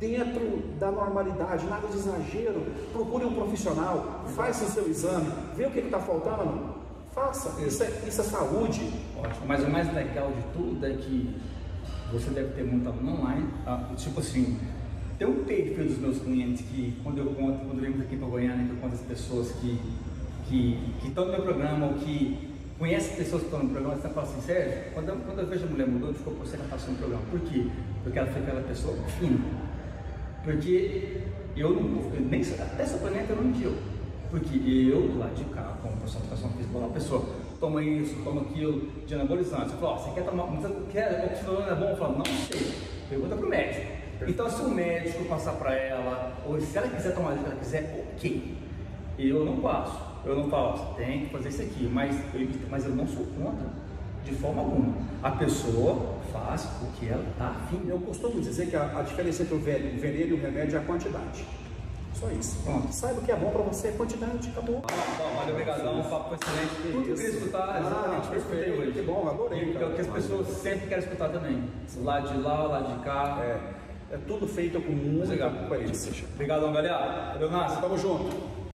dentro da normalidade, nada de exagero. Procure um profissional, faça o seu exame, vê o que está faltando, faça. Isso é, isso é saúde. Ótimo, mas o mais legal de tudo é que você deve ter muito aluno online, tá? tipo assim, tem um perfil dos meus clientes que quando eu conto, quando eu venho aqui para Goiânia, que eu conto as pessoas que, que, que estão no meu programa ou que conhece pessoas que estão no programa, você fala assim, Sérgio, quando eu, quando eu vejo a mulher mudou, ficou por você que passou no programa. Por quê? Porque ela foi aquela pessoa fina. Porque eu não, eu nem até suplemento eu não indico. Porque eu, lá de cá, como professor de educação física, uma pessoa toma isso, toma aquilo, de anabolizante. Você fala, oh, você quer tomar, você quer, oxidolona é bom? Eu falo, não sei. Pergunta para o médico. Então, se o médico passar para ela, ou se ela quiser tomar o que ela quiser, ok. Eu não passo. Eu não falo, tem que fazer isso aqui, mas eu, mas eu não sou contra de forma alguma. A pessoa faz o que ela está afim. Eu costumo dizer que a, a, diferença entre o veneno e o remédio é a quantidade. Só isso. Pronto. Saiba o que é bom para você, é quantidade, acabou. Ah, valeu, obrigadão, um papo excelente. Tudo que eu queria escutar, ah, exatamente, eu escutei hoje. Que bom, adorei. É o que as pessoas sempre querem escutar também. Lá de lá, lá de cá. É, é tudo feito com muita coerência. Obrigadão, galera. Leonardo, tamo junto.